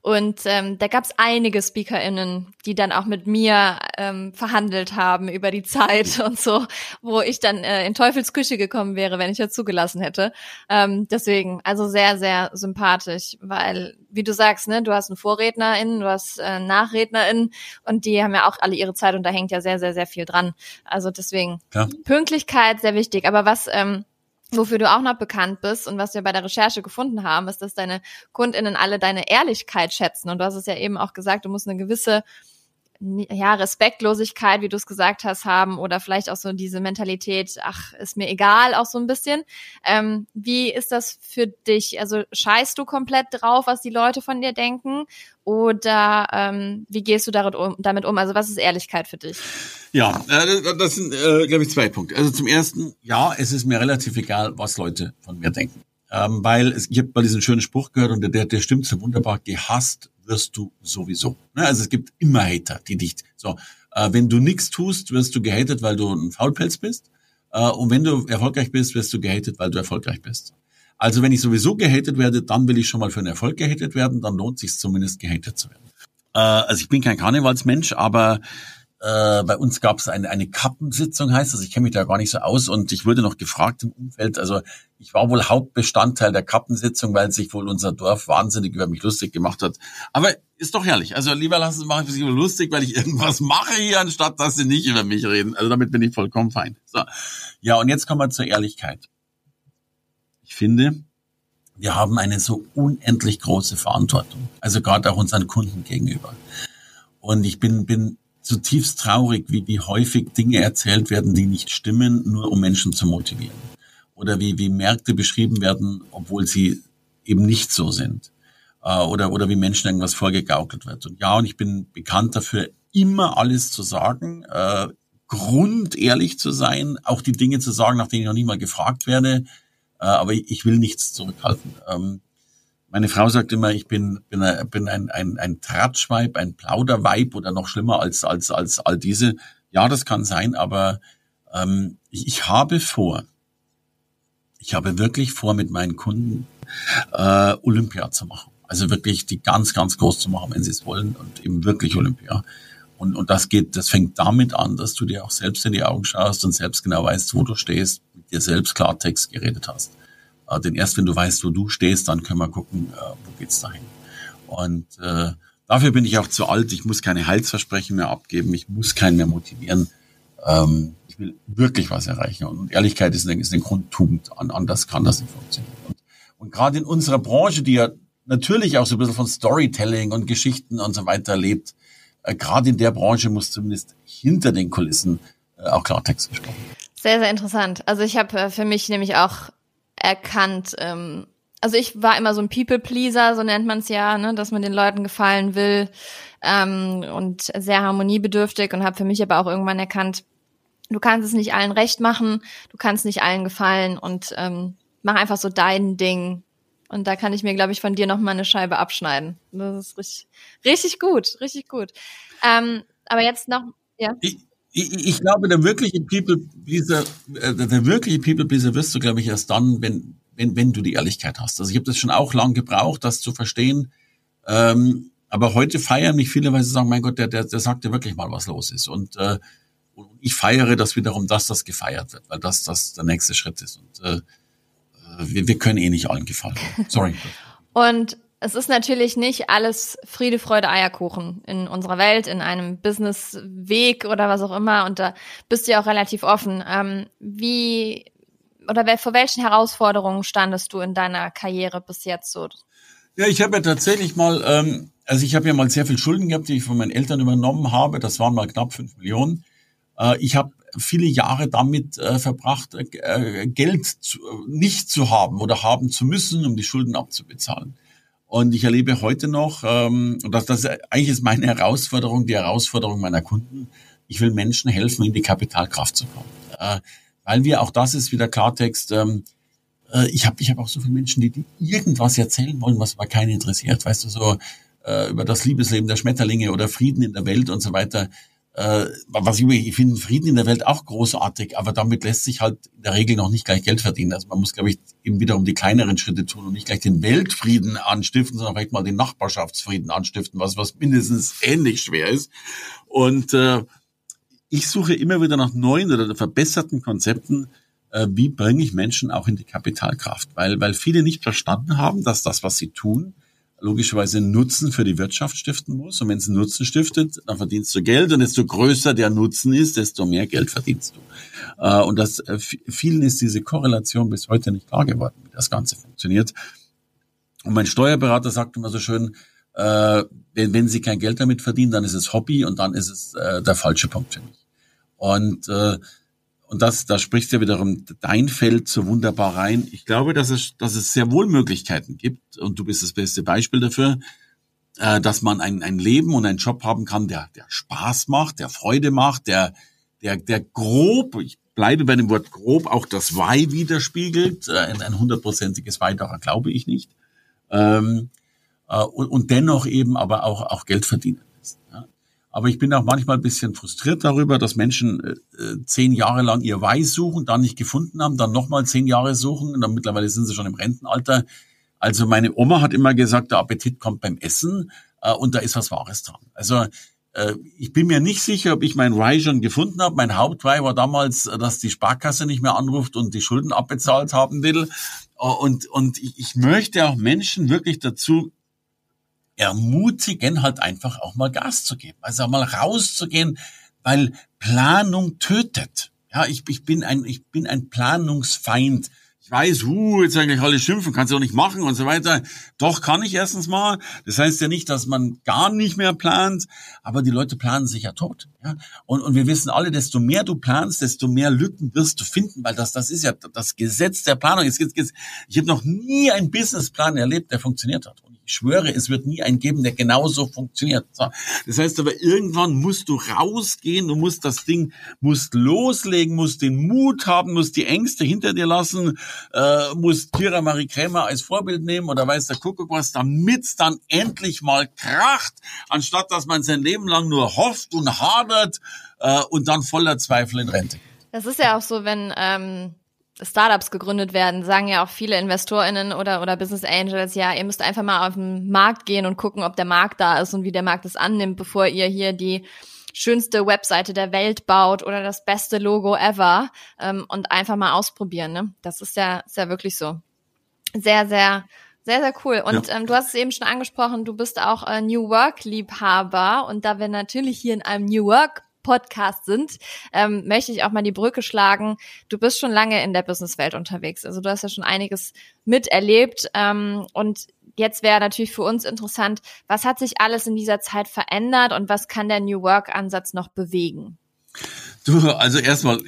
Und ähm, da gab es einige SpeakerInnen, die dann auch mit mir ähm, verhandelt haben über die Zeit (laughs) und so, wo ich dann äh, in Teufels Küche gekommen wäre, wenn ich das zugelassen hätte. Ähm, deswegen, also sehr, sehr sympathisch, weil, wie du sagst, ne, du hast einen VorrednerInnen, du hast äh, NachrednerInnen und die haben ja auch alle ihre Zeit und da hängt ja sehr, sehr, sehr viel dran. Also deswegen, ja. Pünktlichkeit sehr wichtig. Aber was ähm, Wofür du auch noch bekannt bist und was wir bei der Recherche gefunden haben, ist, dass deine KundInnen alle deine Ehrlichkeit schätzen. Und du hast es ja eben auch gesagt, du musst eine gewisse ja, Respektlosigkeit, wie du es gesagt hast, haben oder vielleicht auch so diese Mentalität, ach, ist mir egal, auch so ein bisschen. Ähm, wie ist das für dich? Also scheißt du komplett drauf, was die Leute von dir denken? Oder ähm, wie gehst du damit um? Also was ist Ehrlichkeit für dich? Ja, äh, das sind, äh, glaube ich, zwei Punkte. Also zum ersten, ja, es ist mir relativ egal, was Leute von mir denken. Ähm, weil es, ich habe mal diesen schönen Spruch gehört und der, der stimmt so wunderbar, gehasst wirst du sowieso. Ne? Also es gibt immer Hater, die dich so. Äh, wenn du nichts tust, wirst du gehatet, weil du ein Faulpelz bist. Äh, und wenn du erfolgreich bist, wirst du gehatet, weil du erfolgreich bist. Also wenn ich sowieso gehatet werde, dann will ich schon mal für einen Erfolg gehatet werden, dann lohnt sich zumindest gehatet zu werden. Äh, also ich bin kein Karnevalsmensch, aber äh, bei uns gab es eine, eine Kappensitzung, heißt das. Ich kenne mich da gar nicht so aus und ich wurde noch gefragt im Umfeld. Also ich war wohl Hauptbestandteil der Kappensitzung, weil sich wohl unser Dorf wahnsinnig über mich lustig gemacht hat. Aber ist doch herrlich. Also lieber lassen Sie machen sich lustig, weil ich irgendwas mache hier, anstatt dass Sie nicht über mich reden. Also damit bin ich vollkommen fein. So. Ja, und jetzt kommen wir zur Ehrlichkeit. Ich finde, wir haben eine so unendlich große Verantwortung. Also gerade auch unseren Kunden gegenüber. Und ich bin, bin zutiefst traurig, wie, wie häufig Dinge erzählt werden, die nicht stimmen, nur um Menschen zu motivieren. Oder wie, wie Märkte beschrieben werden, obwohl sie eben nicht so sind. Äh, oder, oder wie Menschen irgendwas vorgegaukelt wird. Und ja, und ich bin bekannt dafür, immer alles zu sagen, äh, grundehrlich zu sein, auch die Dinge zu sagen, nach denen ich noch nie mal gefragt werde. Äh, aber ich, ich will nichts zurückhalten. Ähm, meine Frau sagt immer, ich bin, bin, bin ein, ein, ein Tratschweib, ein Plauderweib oder noch schlimmer als, als, als all diese. Ja, das kann sein, aber ähm, ich, ich habe vor, ich habe wirklich vor, mit meinen Kunden äh, Olympia zu machen. Also wirklich die ganz, ganz groß zu machen, wenn sie es wollen und eben wirklich Olympia. Und, und das geht, das fängt damit an, dass du dir auch selbst in die Augen schaust und selbst genau weißt, wo du stehst, mit dir selbst Klartext geredet hast. Äh, denn erst wenn du weißt, wo du stehst, dann können wir gucken, äh, wo geht's dahin. Und äh, dafür bin ich auch zu alt. Ich muss keine Heilsversprechen mehr abgeben. Ich muss keinen mehr motivieren. Ähm, ich will wirklich was erreichen. Und Ehrlichkeit ist eine, ist eine Grundtugend. An, anders kann das nicht funktionieren. Und, und gerade in unserer Branche, die ja natürlich auch so ein bisschen von Storytelling und Geschichten und so weiter lebt, äh, gerade in der Branche muss zumindest hinter den Kulissen äh, auch Klartext gesprochen Sehr, sehr interessant. Also ich habe äh, für mich nämlich auch erkannt. Ähm, also ich war immer so ein People-Pleaser, so nennt man es ja, ne, dass man den Leuten gefallen will ähm, und sehr harmoniebedürftig und habe für mich aber auch irgendwann erkannt, du kannst es nicht allen recht machen, du kannst nicht allen gefallen und ähm, mach einfach so dein Ding Und da kann ich mir, glaube ich, von dir noch mal eine Scheibe abschneiden. Das ist richtig, richtig gut, richtig gut. Ähm, aber jetzt noch, ja. Ich, ich, ich glaube, der wirkliche People Pleaser, äh, der wirkliche People Pleaser wirst du, glaube ich, erst dann, wenn, wenn, wenn du die Ehrlichkeit hast. Also ich habe das schon auch lang gebraucht, das zu verstehen. Ähm, aber heute feiern mich viele, weil sie sagen, mein Gott, der, der, der sagt ja wirklich mal, was los ist. Und äh, ich feiere das wiederum, dass das gefeiert wird, weil das, das der nächste Schritt ist. Und äh, wir, wir können eh nicht allen gefallen. Sorry. (laughs) Und es ist natürlich nicht alles Friede, Freude, Eierkuchen in unserer Welt, in einem Businessweg oder was auch immer. Und da bist du ja auch relativ offen. Ähm, wie oder vor welchen Herausforderungen standest du in deiner Karriere bis jetzt so? Ja, ich habe ja tatsächlich mal, ähm, also ich habe ja mal sehr viel Schulden gehabt, die ich von meinen Eltern übernommen habe. Das waren mal knapp fünf Millionen. Äh, ich habe viele Jahre damit äh, verbracht, äh, Geld zu, nicht zu haben oder haben zu müssen, um die Schulden abzubezahlen. Und ich erlebe heute noch, ähm, das, das eigentlich ist meine Herausforderung, die Herausforderung meiner Kunden. Ich will Menschen helfen, in die Kapitalkraft zu kommen. Äh, weil wir, auch das ist wieder Klartext, ähm, äh, ich habe ich hab auch so viele Menschen, die, die irgendwas erzählen wollen, was aber keinen interessiert. Weißt du, so äh, über das Liebesleben der Schmetterlinge oder Frieden in der Welt und so weiter äh, was ich, ich finde Frieden in der Welt auch großartig, aber damit lässt sich halt in der Regel noch nicht gleich Geld verdienen. Also man muss, glaube ich, eben wiederum die kleineren Schritte tun und nicht gleich den Weltfrieden anstiften, sondern vielleicht mal den Nachbarschaftsfrieden anstiften, was, was mindestens ähnlich schwer ist. Und äh, ich suche immer wieder nach neuen oder verbesserten Konzepten, äh, wie bringe ich Menschen auch in die Kapitalkraft, weil, weil viele nicht verstanden haben, dass das, was sie tun, logischerweise Nutzen für die Wirtschaft stiften muss. Und wenn es Nutzen stiftet, dann verdienst du Geld. Und desto größer der Nutzen ist, desto mehr Geld verdienst du. Äh, und das, äh, vielen ist diese Korrelation bis heute nicht klar geworden, wie das Ganze funktioniert. Und mein Steuerberater sagt immer so schön, äh, wenn, wenn Sie kein Geld damit verdienen, dann ist es Hobby und dann ist es der falsche Punkt für mich. Und und das, da sprichst ja wiederum dein Feld so wunderbar rein. Ich glaube, dass es, dass es sehr wohl Möglichkeiten gibt, und du bist das beste Beispiel dafür, äh, dass man ein, ein Leben und einen Job haben kann, der, der Spaß macht, der Freude macht, der, der, der grob, ich bleibe bei dem Wort grob, auch das Why widerspiegelt. Äh, ein hundertprozentiges Why daran glaube ich nicht. Ähm, äh, und, und dennoch eben aber auch, auch Geld verdienen. Ja. Aber ich bin auch manchmal ein bisschen frustriert darüber, dass Menschen äh, zehn Jahre lang ihr Weiß suchen, dann nicht gefunden haben, dann nochmal zehn Jahre suchen und dann mittlerweile sind sie schon im Rentenalter. Also meine Oma hat immer gesagt, der Appetit kommt beim Essen äh, und da ist was Wahres dran. Also äh, ich bin mir nicht sicher, ob ich mein Why schon gefunden habe. Mein Hauptwhy war damals, äh, dass die Sparkasse nicht mehr anruft und die Schulden abbezahlt haben will. Äh, und, und ich möchte auch Menschen wirklich dazu ermutigen, halt einfach auch mal Gas zu geben. Also auch mal rauszugehen, weil Planung tötet. Ja, ich, ich bin ein, ich bin ein Planungsfeind. Ich weiß, uh, jetzt eigentlich alle schimpfen, kannst du auch nicht machen und so weiter. Doch kann ich erstens mal. Das heißt ja nicht, dass man gar nicht mehr plant, aber die Leute planen sich ja tot. Ja? Und, und wir wissen alle, desto mehr du planst, desto mehr Lücken wirst du finden, weil das, das ist ja das Gesetz der Planung. Ich habe noch nie einen Businessplan erlebt, der funktioniert hat. Ich schwöre, es wird nie einen geben, der genauso funktioniert. Das heißt aber, irgendwann musst du rausgehen, du musst das Ding, musst loslegen, musst den Mut haben, musst die Ängste hinter dir lassen, äh, musst Kira Marie Krämer als Vorbild nehmen oder weiß der Kuckuck was, damit es dann endlich mal kracht, anstatt dass man sein Leben lang nur hofft und hadert äh, und dann voller Zweifel in Rente. Das ist ja auch so, wenn ähm Startups gegründet werden, sagen ja auch viele InvestorInnen oder, oder Business Angels, ja, ihr müsst einfach mal auf den Markt gehen und gucken, ob der Markt da ist und wie der Markt es annimmt, bevor ihr hier die schönste Webseite der Welt baut oder das beste Logo ever ähm, und einfach mal ausprobieren. Ne? Das ist ja, ist ja wirklich so. Sehr, sehr, sehr, sehr cool. Und ja. ähm, du hast es eben schon angesprochen, du bist auch äh, New Work-Liebhaber und da wir natürlich hier in einem New Work Podcast sind, ähm, möchte ich auch mal die Brücke schlagen. Du bist schon lange in der Businesswelt unterwegs. Also du hast ja schon einiges miterlebt. Ähm, und jetzt wäre natürlich für uns interessant, was hat sich alles in dieser Zeit verändert und was kann der New Work-Ansatz noch bewegen? Du, also erstmal,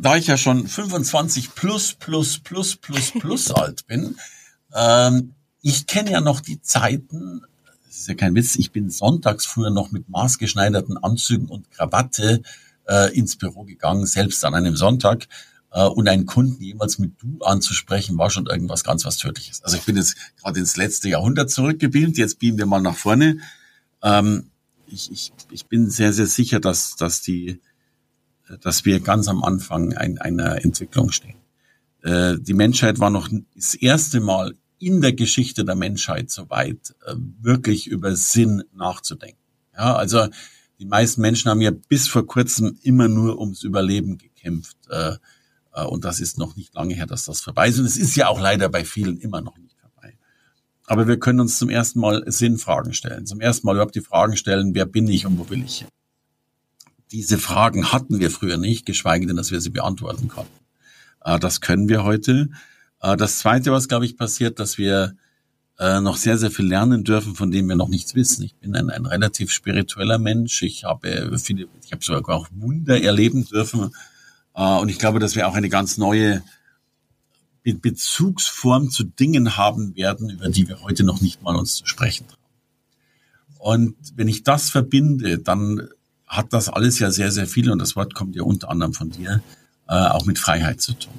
da ich ja schon 25 plus, plus, plus, plus, plus (laughs) alt bin, ähm, ich kenne ja noch die Zeiten, ist ja kein Witz, ich bin sonntags früher noch mit maßgeschneiderten Anzügen und Krawatte äh, ins Büro gegangen, selbst an einem Sonntag. Äh, und einen Kunden jemals mit du anzusprechen, war schon irgendwas ganz was Tödliches. Also ich bin jetzt gerade ins letzte Jahrhundert zurückgebeamt, jetzt beamen wir mal nach vorne. Ähm, ich, ich, ich bin sehr, sehr sicher, dass, dass, die, dass wir ganz am Anfang ein, einer Entwicklung stehen. Äh, die Menschheit war noch das erste Mal in der Geschichte der Menschheit so weit, äh, wirklich über Sinn nachzudenken. Ja, also die meisten Menschen haben ja bis vor kurzem immer nur ums Überleben gekämpft. Äh, äh, und das ist noch nicht lange her, dass das vorbei ist. Und es ist ja auch leider bei vielen immer noch nicht vorbei. Aber wir können uns zum ersten Mal Sinnfragen stellen. Zum ersten Mal überhaupt die Fragen stellen, wer bin ich und wo will ich hin? Diese Fragen hatten wir früher nicht, geschweige denn, dass wir sie beantworten konnten. Das können wir heute. Äh, das Zweite, was, glaube ich, passiert, dass wir äh, noch sehr, sehr viel lernen dürfen, von dem wir noch nichts wissen. Ich bin ein, ein relativ spiritueller Mensch. Ich habe viele, ich habe sogar auch Wunder erleben dürfen. Und ich glaube, dass wir auch eine ganz neue Bezugsform zu Dingen haben werden, über die wir heute noch nicht mal uns zu sprechen trauen. Und wenn ich das verbinde, dann hat das alles ja sehr, sehr viel, und das Wort kommt ja unter anderem von dir, äh, auch mit Freiheit zu tun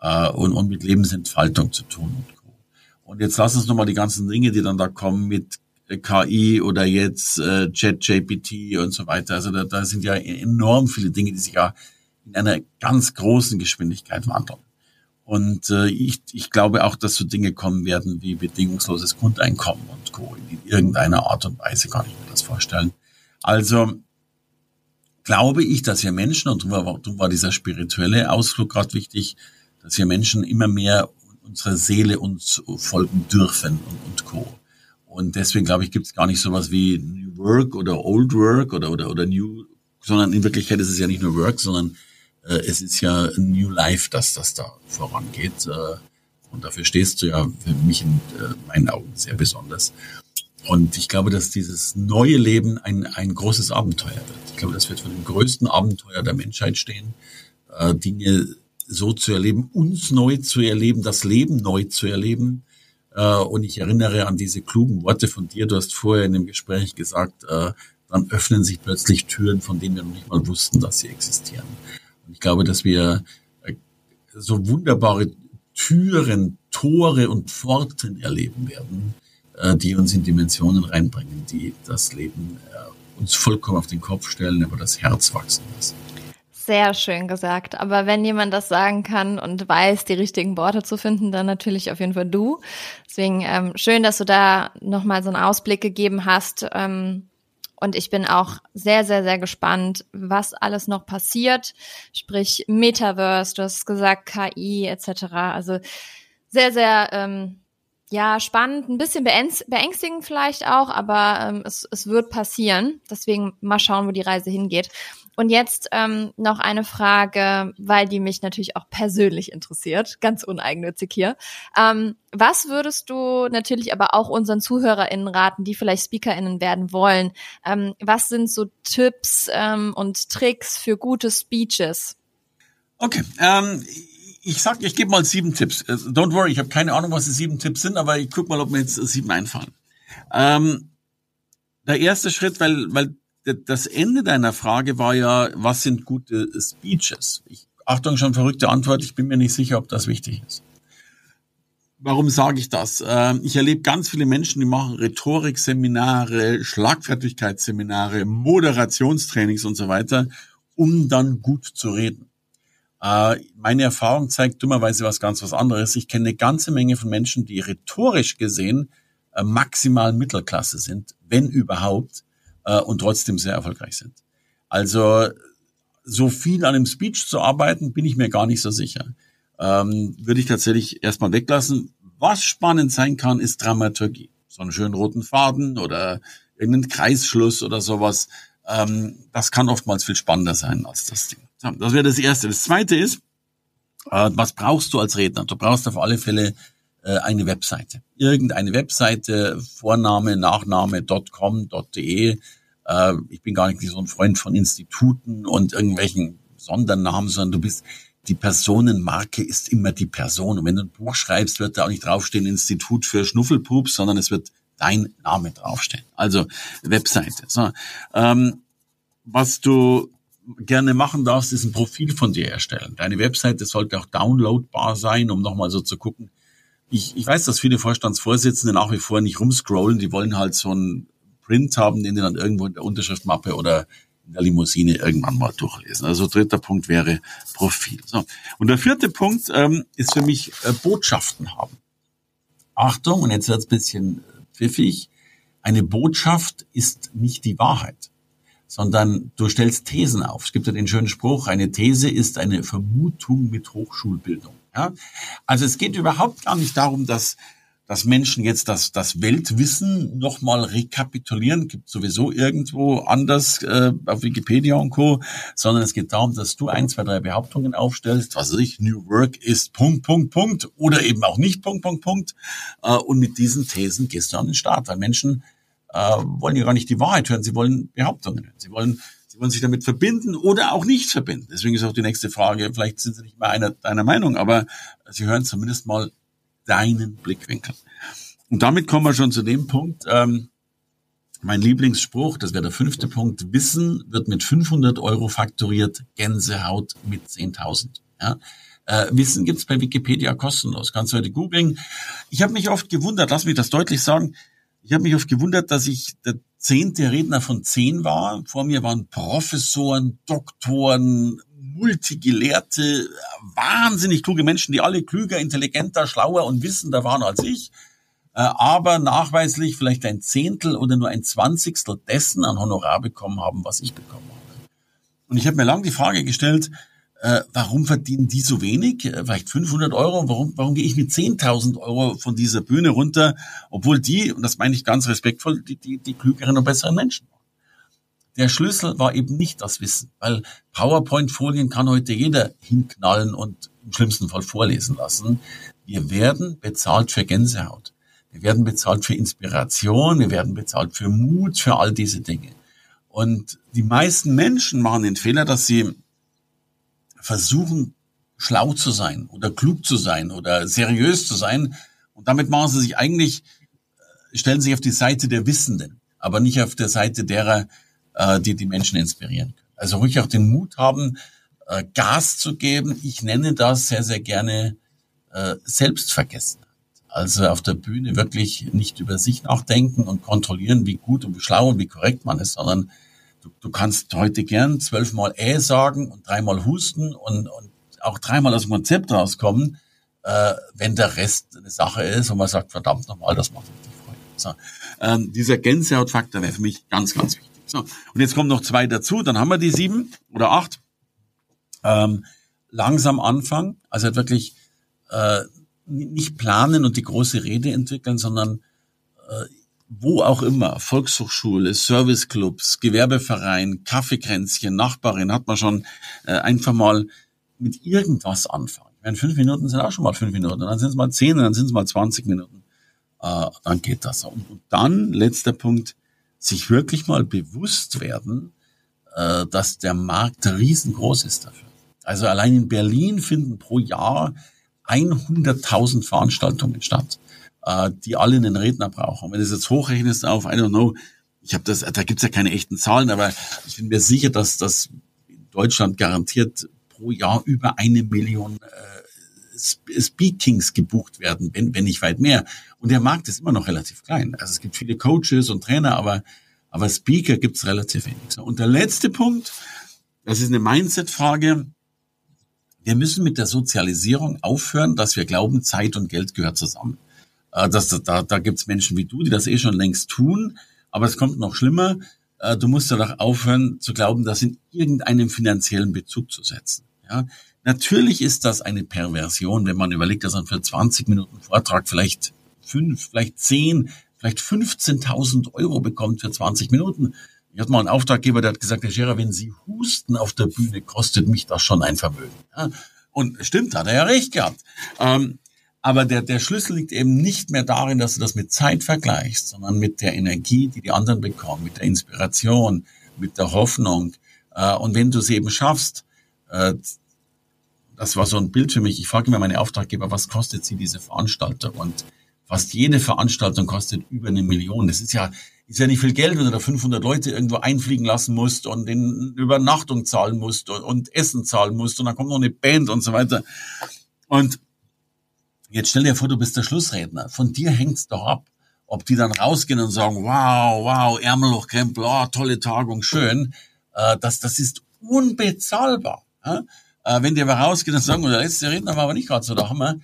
äh, und, und mit Lebensentfaltung zu tun und Co. Und jetzt lass uns nochmal die ganzen Dinge, die dann da kommen mit äh, KI oder jetzt äh, ChatGPT und so weiter. Also da, da sind ja enorm viele Dinge, die sich ja in einer ganz großen Geschwindigkeit wandeln. Und äh, ich, ich glaube auch, dass so Dinge kommen werden wie bedingungsloses Grundeinkommen und Co. In irgendeiner Art und Weise kann ich mir das vorstellen. Also glaube ich, dass wir Menschen, und darum war, darum war dieser spirituelle Ausflug gerade wichtig, dass wir Menschen immer mehr unserer Seele uns folgen dürfen und, und Co. Und deswegen glaube ich, gibt es gar nicht sowas wie New Work oder Old Work oder, oder, oder New, sondern in Wirklichkeit ist es ja nicht nur Work, sondern äh, es ist ja New Life, dass das da vorangeht. Äh, und dafür stehst du ja für mich in äh, meinen Augen sehr besonders. Und ich glaube, dass dieses neue Leben ein, ein großes Abenteuer wird. Ich glaube, das wird von dem größten Abenteuer der Menschheit stehen, äh, Dinge so zu erleben, uns neu zu erleben, das Leben neu zu erleben. Äh, und ich erinnere an diese klugen Worte von dir. Du hast vorher in dem Gespräch gesagt, äh, dann öffnen sich plötzlich Türen, von denen wir noch nicht mal wussten, dass sie existieren. Und ich glaube, dass wir äh, so wunderbare Türen, Tore und Pforten erleben werden, äh, die uns in Dimensionen reinbringen, die das Leben äh, uns vollkommen auf den Kopf stellen, aber das Herz wachsen lassen. Sehr schön gesagt. Aber wenn jemand das sagen kann und weiß, die richtigen Worte zu finden, dann natürlich auf jeden Fall du. Deswegen ähm, schön, dass du da nochmal so einen Ausblick gegeben hast. Ähm, und ich bin auch sehr, sehr, sehr gespannt, was alles noch passiert. Sprich Metaverse, du hast gesagt KI etc. Also sehr, sehr ähm, ja, spannend, ein bisschen beängstigend vielleicht auch, aber ähm, es, es wird passieren. Deswegen mal schauen, wo die Reise hingeht. Und jetzt ähm, noch eine Frage, weil die mich natürlich auch persönlich interessiert, ganz uneigennützig hier. Ähm, was würdest du natürlich aber auch unseren ZuhörerInnen raten, die vielleicht SpeakerInnen werden wollen? Ähm, was sind so Tipps ähm, und Tricks für gute Speeches? Okay, ähm, ich sag, ich gebe mal sieben Tipps. Äh, don't worry, ich habe keine Ahnung, was die sieben Tipps sind, aber ich guck mal, ob mir jetzt sieben einfallen. Ähm, der erste Schritt, weil, weil das Ende deiner Frage war ja, was sind gute Speeches? Ich, Achtung, schon verrückte Antwort, ich bin mir nicht sicher, ob das wichtig ist. Warum sage ich das? Ähm, ich erlebe ganz viele Menschen, die machen Rhetorikseminare, Schlagfertigkeitsseminare, Moderationstrainings und so weiter, um dann gut zu reden. Äh, meine Erfahrung zeigt dummerweise was ganz was anderes. Ich kenne eine ganze Menge von Menschen, die rhetorisch gesehen äh, maximal Mittelklasse sind, wenn überhaupt, äh, und trotzdem sehr erfolgreich sind. Also so viel an dem Speech zu arbeiten, bin ich mir gar nicht so sicher. Ähm, würde ich tatsächlich erstmal weglassen. Was spannend sein kann, ist Dramaturgie. So einen schönen roten Faden oder irgendeinen Kreisschluss oder sowas. Ähm, das kann oftmals viel spannender sein als das Ding. Das wäre das Erste. Das Zweite ist, äh, was brauchst du als Redner? Du brauchst auf alle Fälle äh, eine Webseite. Irgendeine Webseite, Vorname, Nachname, .com, .de. Äh, ich bin gar nicht so ein Freund von Instituten und irgendwelchen Sondernamen, sondern du bist, die Personenmarke ist immer die Person. Und wenn du ein Buch schreibst, wird da auch nicht draufstehen Institut für Schnuffelpups, sondern es wird dein Name draufstehen. Also Webseite. So, ähm, was du gerne machen darfst, ist ein Profil von dir erstellen. Deine Webseite sollte auch downloadbar sein, um nochmal so zu gucken. Ich, ich weiß, dass viele Vorstandsvorsitzende nach wie vor nicht rumscrollen, die wollen halt so einen Print haben, den die dann irgendwo in der Unterschriftmappe oder in der Limousine irgendwann mal durchlesen. Also dritter Punkt wäre Profil. So. Und der vierte Punkt ähm, ist für mich äh, Botschaften haben. Achtung, und jetzt wird's bisschen pfiffig. Eine Botschaft ist nicht die Wahrheit sondern du stellst Thesen auf. Es gibt ja den schönen Spruch, eine These ist eine Vermutung mit Hochschulbildung. Ja? Also es geht überhaupt gar nicht darum, dass dass Menschen jetzt das, das Weltwissen nochmal rekapitulieren, gibt sowieso irgendwo anders äh, auf Wikipedia und Co., sondern es geht darum, dass du ein, zwei, drei Behauptungen aufstellst, was weiß ich, New Work ist Punkt, Punkt, Punkt oder eben auch nicht Punkt, Punkt, Punkt. Äh, und mit diesen Thesen gehst du an den Start, weil Menschen äh, wollen ja gar nicht die Wahrheit hören, sie wollen Behauptungen hören. Sie wollen, sie wollen sich damit verbinden oder auch nicht verbinden. Deswegen ist auch die nächste Frage, vielleicht sind sie nicht mehr einer deiner Meinung, aber sie hören zumindest mal deinen Blickwinkel. Und damit kommen wir schon zu dem Punkt, ähm, mein Lieblingsspruch, das wäre der fünfte Punkt, Wissen wird mit 500 Euro fakturiert, Gänsehaut mit 10.000. Ja? Äh, Wissen gibt's bei Wikipedia kostenlos, kannst du heute googeln. Ich habe mich oft gewundert, lass mich das deutlich sagen, ich habe mich oft gewundert, dass ich der zehnte Redner von zehn war. Vor mir waren Professoren, Doktoren, Multigelehrte, wahnsinnig kluge Menschen, die alle klüger, intelligenter, schlauer und wissender waren als ich, äh, aber nachweislich vielleicht ein Zehntel oder nur ein Zwanzigstel dessen an Honorar bekommen haben, was ich bekommen habe. Und ich habe mir lange die Frage gestellt, äh, warum verdienen die so wenig? Äh, vielleicht 500 Euro. Warum, warum gehe ich mit 10.000 Euro von dieser Bühne runter, obwohl die, und das meine ich ganz respektvoll, die, die, die klügeren und besseren Menschen waren? Der Schlüssel war eben nicht das Wissen, weil PowerPoint-Folien kann heute jeder hinknallen und im schlimmsten Fall vorlesen lassen. Wir werden bezahlt für Gänsehaut. Wir werden bezahlt für Inspiration. Wir werden bezahlt für Mut, für all diese Dinge. Und die meisten Menschen machen den Fehler, dass sie versuchen, schlau zu sein oder klug zu sein oder seriös zu sein. Und damit machen sie sich eigentlich, äh, stellen sich auf die Seite der Wissenden, aber nicht auf der Seite derer, äh, die die Menschen inspirieren können. Also ruhig auch den Mut haben, äh, Gas zu geben. Ich nenne das sehr, sehr gerne Selbstvergessenheit. Also auf der Bühne wirklich nicht über sich nachdenken und kontrollieren, wie gut und wie schlau und wie korrekt man ist, sondern Du, du kannst heute gern zwölfmal Äh sagen und dreimal husten und, und auch dreimal aus dem Konzept rauskommen, äh, wenn der Rest eine Sache ist und man sagt, verdammt nochmal, das macht richtig Freude. So, ähm, dieser Gänsehautfaktor wäre für mich ganz, ganz wichtig. So, und jetzt kommen noch zwei dazu, dann haben wir die sieben oder acht. Ähm, langsam anfangen, also halt wirklich äh, nicht planen und die große Rede entwickeln, sondern äh, wo auch immer, Volkshochschule, Serviceclubs, Gewerbeverein, Kaffeekränzchen, Nachbarin, hat man schon äh, einfach mal mit irgendwas anfangen. Ich meine, fünf Minuten sind auch schon mal fünf Minuten, dann sind es mal zehn, dann sind es mal zwanzig Minuten. Äh, dann geht das. Und, und dann, letzter Punkt, sich wirklich mal bewusst werden, äh, dass der Markt riesengroß ist dafür. Also allein in Berlin finden pro Jahr 100.000 Veranstaltungen statt äh, die alle einen Redner brauchen. Wenn du das jetzt hochrechnest auf, I don't know, ich habe das, da gibt's ja keine echten Zahlen, aber ich bin mir sicher, dass das in Deutschland garantiert pro Jahr über eine Million äh, Speakings gebucht werden, wenn, wenn nicht weit mehr. Und der Markt ist immer noch relativ klein. Also es gibt viele Coaches und Trainer, aber, aber Speaker gibt's relativ wenig. Und der letzte Punkt, das ist eine Mindset-Frage. Wir müssen mit der Sozialisierung aufhören, dass wir glauben, Zeit und Geld gehört zusammen. Äh, das, da, da gibt es Menschen wie du, die das eh schon längst tun. Aber es kommt noch schlimmer. Äh, du musst ja doch aufhören zu glauben, das in irgendeinem finanziellen Bezug zu setzen. Ja? Natürlich ist das eine Perversion, wenn man überlegt, dass man für 20 Minuten Vortrag vielleicht fünf, vielleicht zehn, vielleicht 15.000 Euro bekommt für 20 Minuten. Ich hatte mal einen Auftraggeber, der hat gesagt, Herr Scherer, wenn Sie husten auf der Bühne, kostet mich das schon ein Vermögen. Ja? Und stimmt, hat er ja recht gehabt. Ähm, aber der, der Schlüssel liegt eben nicht mehr darin, dass du das mit Zeit vergleichst, sondern mit der Energie, die die anderen bekommen, mit der Inspiration, mit der Hoffnung. Äh, und wenn du es eben schaffst, äh, das war so ein Bild für mich. Ich frage immer meine Auftraggeber, was kostet sie diese Veranstaltung? Und Fast jede Veranstaltung kostet über eine Million. Das ist ja, ist ja nicht viel Geld, wenn du da 500 Leute irgendwo einfliegen lassen musst und den Übernachtung zahlen musst und, und Essen zahlen musst und dann kommt noch eine Band und so weiter. Und jetzt stell dir vor, du bist der Schlussredner. Von dir hängt's doch ab, ob die dann rausgehen und sagen, wow, wow, Ärmellochkrempel, oh, tolle Tagung, schön. Äh, das, das ist unbezahlbar. Ja? Äh, wenn die aber rausgehen und sagen, der letzte Redner war aber nicht gerade so Hammer,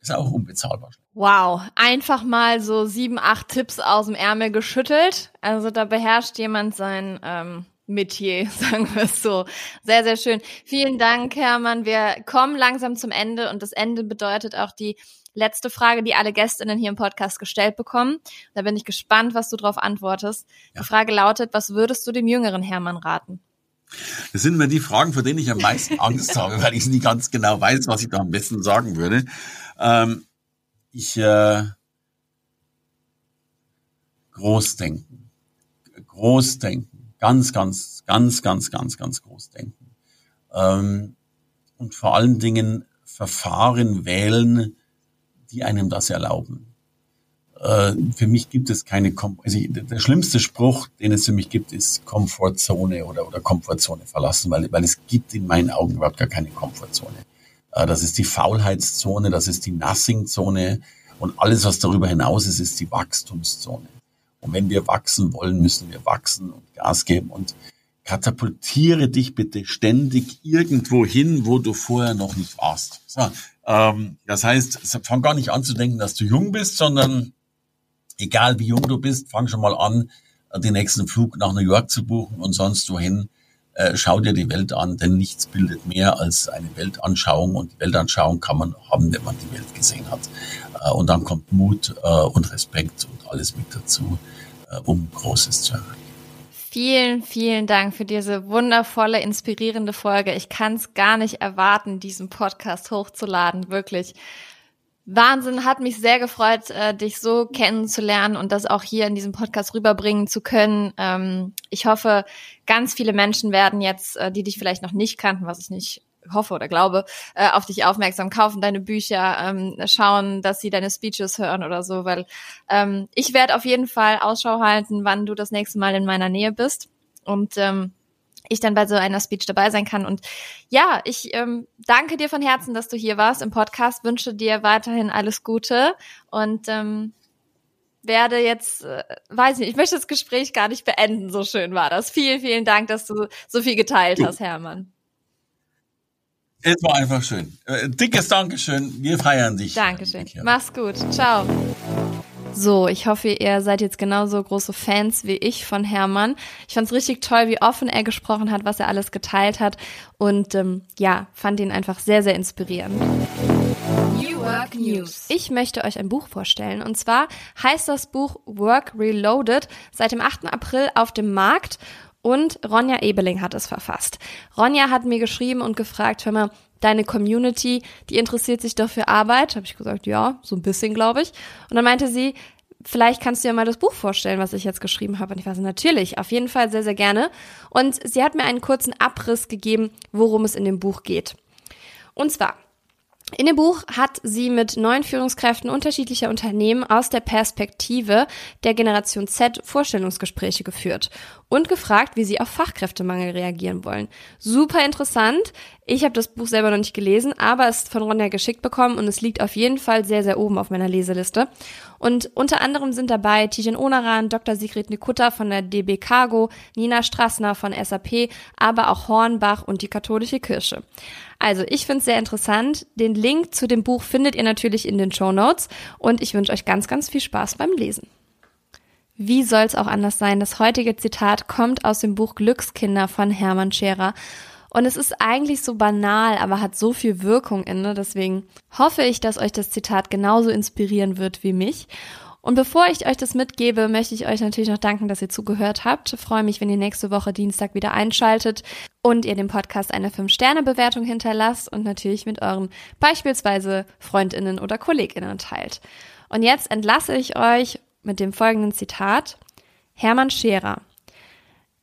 ist auch unbezahlbar. Wow, einfach mal so sieben, acht Tipps aus dem Ärmel geschüttelt. Also da beherrscht jemand sein ähm, Metier, (laughs) sagen wir es so. Sehr, sehr schön. Vielen Dank, Hermann. Wir kommen langsam zum Ende und das Ende bedeutet auch die letzte Frage, die alle Gästinnen hier im Podcast gestellt bekommen. Da bin ich gespannt, was du darauf antwortest. Ja. Die Frage lautet, was würdest du dem jüngeren Hermann raten? Das sind mir die Fragen, vor denen ich am meisten Angst habe, weil ich nie ganz genau weiß, was ich da am besten sagen würde. Ähm, ich äh, Großdenken, Großdenken, ganz, ganz, ganz, ganz, ganz, ganz Großdenken ähm, und vor allen Dingen Verfahren wählen, die einem das erlauben. Äh, für mich gibt es keine, Kom also der schlimmste Spruch, den es für mich gibt, ist Komfortzone oder, oder Komfortzone verlassen, weil, weil es gibt in meinen Augen überhaupt gar keine Komfortzone. Äh, das ist die Faulheitszone, das ist die Nothing-Zone und alles, was darüber hinaus ist, ist die Wachstumszone. Und wenn wir wachsen wollen, müssen wir wachsen und Gas geben und katapultiere dich bitte ständig irgendwo hin, wo du vorher noch nicht warst. So, ähm, das heißt, fang gar nicht an zu denken, dass du jung bist, sondern egal wie jung du bist, fang schon mal an, den nächsten Flug nach New York zu buchen und sonst wohin äh, schau dir die Welt an, denn nichts bildet mehr als eine Weltanschauung und die Weltanschauung kann man haben, wenn man die Welt gesehen hat. Äh, und dann kommt Mut äh, und Respekt und alles mit dazu, äh, um Großes zu erreichen. Vielen, vielen Dank für diese wundervolle, inspirierende Folge. Ich kann es gar nicht erwarten, diesen Podcast hochzuladen. Wirklich. Wahnsinn, hat mich sehr gefreut, äh, dich so kennenzulernen und das auch hier in diesem Podcast rüberbringen zu können. Ähm, ich hoffe, ganz viele Menschen werden jetzt, äh, die dich vielleicht noch nicht kannten, was ich nicht hoffe oder glaube, äh, auf dich aufmerksam, kaufen deine Bücher, ähm, schauen, dass sie deine Speeches hören oder so, weil ähm, ich werde auf jeden Fall Ausschau halten, wann du das nächste Mal in meiner Nähe bist. Und ähm, ich dann bei so einer Speech dabei sein kann. Und ja, ich ähm, danke dir von Herzen, dass du hier warst im Podcast, wünsche dir weiterhin alles Gute und ähm, werde jetzt, äh, weiß nicht, ich möchte das Gespräch gar nicht beenden, so schön war das. Vielen, vielen Dank, dass du so viel geteilt hast, Hermann. Es war einfach schön. Äh, dickes Dankeschön. Wir feiern dich. Dankeschön. Mach's gut. Ciao. So, ich hoffe, ihr seid jetzt genauso große Fans wie ich von Hermann. Ich fand's richtig toll, wie offen er gesprochen hat, was er alles geteilt hat und ähm, ja, fand ihn einfach sehr, sehr inspirierend. New Work News. Ich möchte euch ein Buch vorstellen und zwar heißt das Buch Work Reloaded seit dem 8. April auf dem Markt und Ronja Ebeling hat es verfasst. Ronja hat mir geschrieben und gefragt, hör mal, deine Community, die interessiert sich doch für Arbeit. Habe ich gesagt, ja, so ein bisschen, glaube ich. Und dann meinte sie, vielleicht kannst du dir mal das Buch vorstellen, was ich jetzt geschrieben habe. Und ich war so, natürlich, auf jeden Fall sehr, sehr gerne. Und sie hat mir einen kurzen Abriss gegeben, worum es in dem Buch geht. Und zwar, in dem Buch hat sie mit neun Führungskräften unterschiedlicher Unternehmen aus der Perspektive der Generation Z Vorstellungsgespräche geführt und gefragt, wie sie auf Fachkräftemangel reagieren wollen. Super interessant. Ich habe das Buch selber noch nicht gelesen, aber es ist von Ronja geschickt bekommen und es liegt auf jeden Fall sehr, sehr oben auf meiner Leseliste. Und unter anderem sind dabei Tijen Onaran, Dr. Sigrid Nikutta von der DB Cargo, Nina Strassner von SAP, aber auch Hornbach und die katholische Kirche. Also ich finde es sehr interessant. Den Link zu dem Buch findet ihr natürlich in den Show Notes und ich wünsche euch ganz, ganz viel Spaß beim Lesen. Wie soll es auch anders sein? Das heutige Zitat kommt aus dem Buch Glückskinder von Hermann Scherer. Und es ist eigentlich so banal, aber hat so viel Wirkung inne. Deswegen hoffe ich, dass euch das Zitat genauso inspirieren wird wie mich. Und bevor ich euch das mitgebe, möchte ich euch natürlich noch danken, dass ihr zugehört habt. Ich freue mich, wenn ihr nächste Woche Dienstag wieder einschaltet und ihr dem Podcast eine 5-Sterne-Bewertung hinterlasst und natürlich mit euren beispielsweise Freundinnen oder Kolleginnen teilt. Und jetzt entlasse ich euch mit dem folgenden Zitat. Hermann Scherer.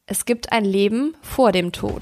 Es gibt ein Leben vor dem Tod.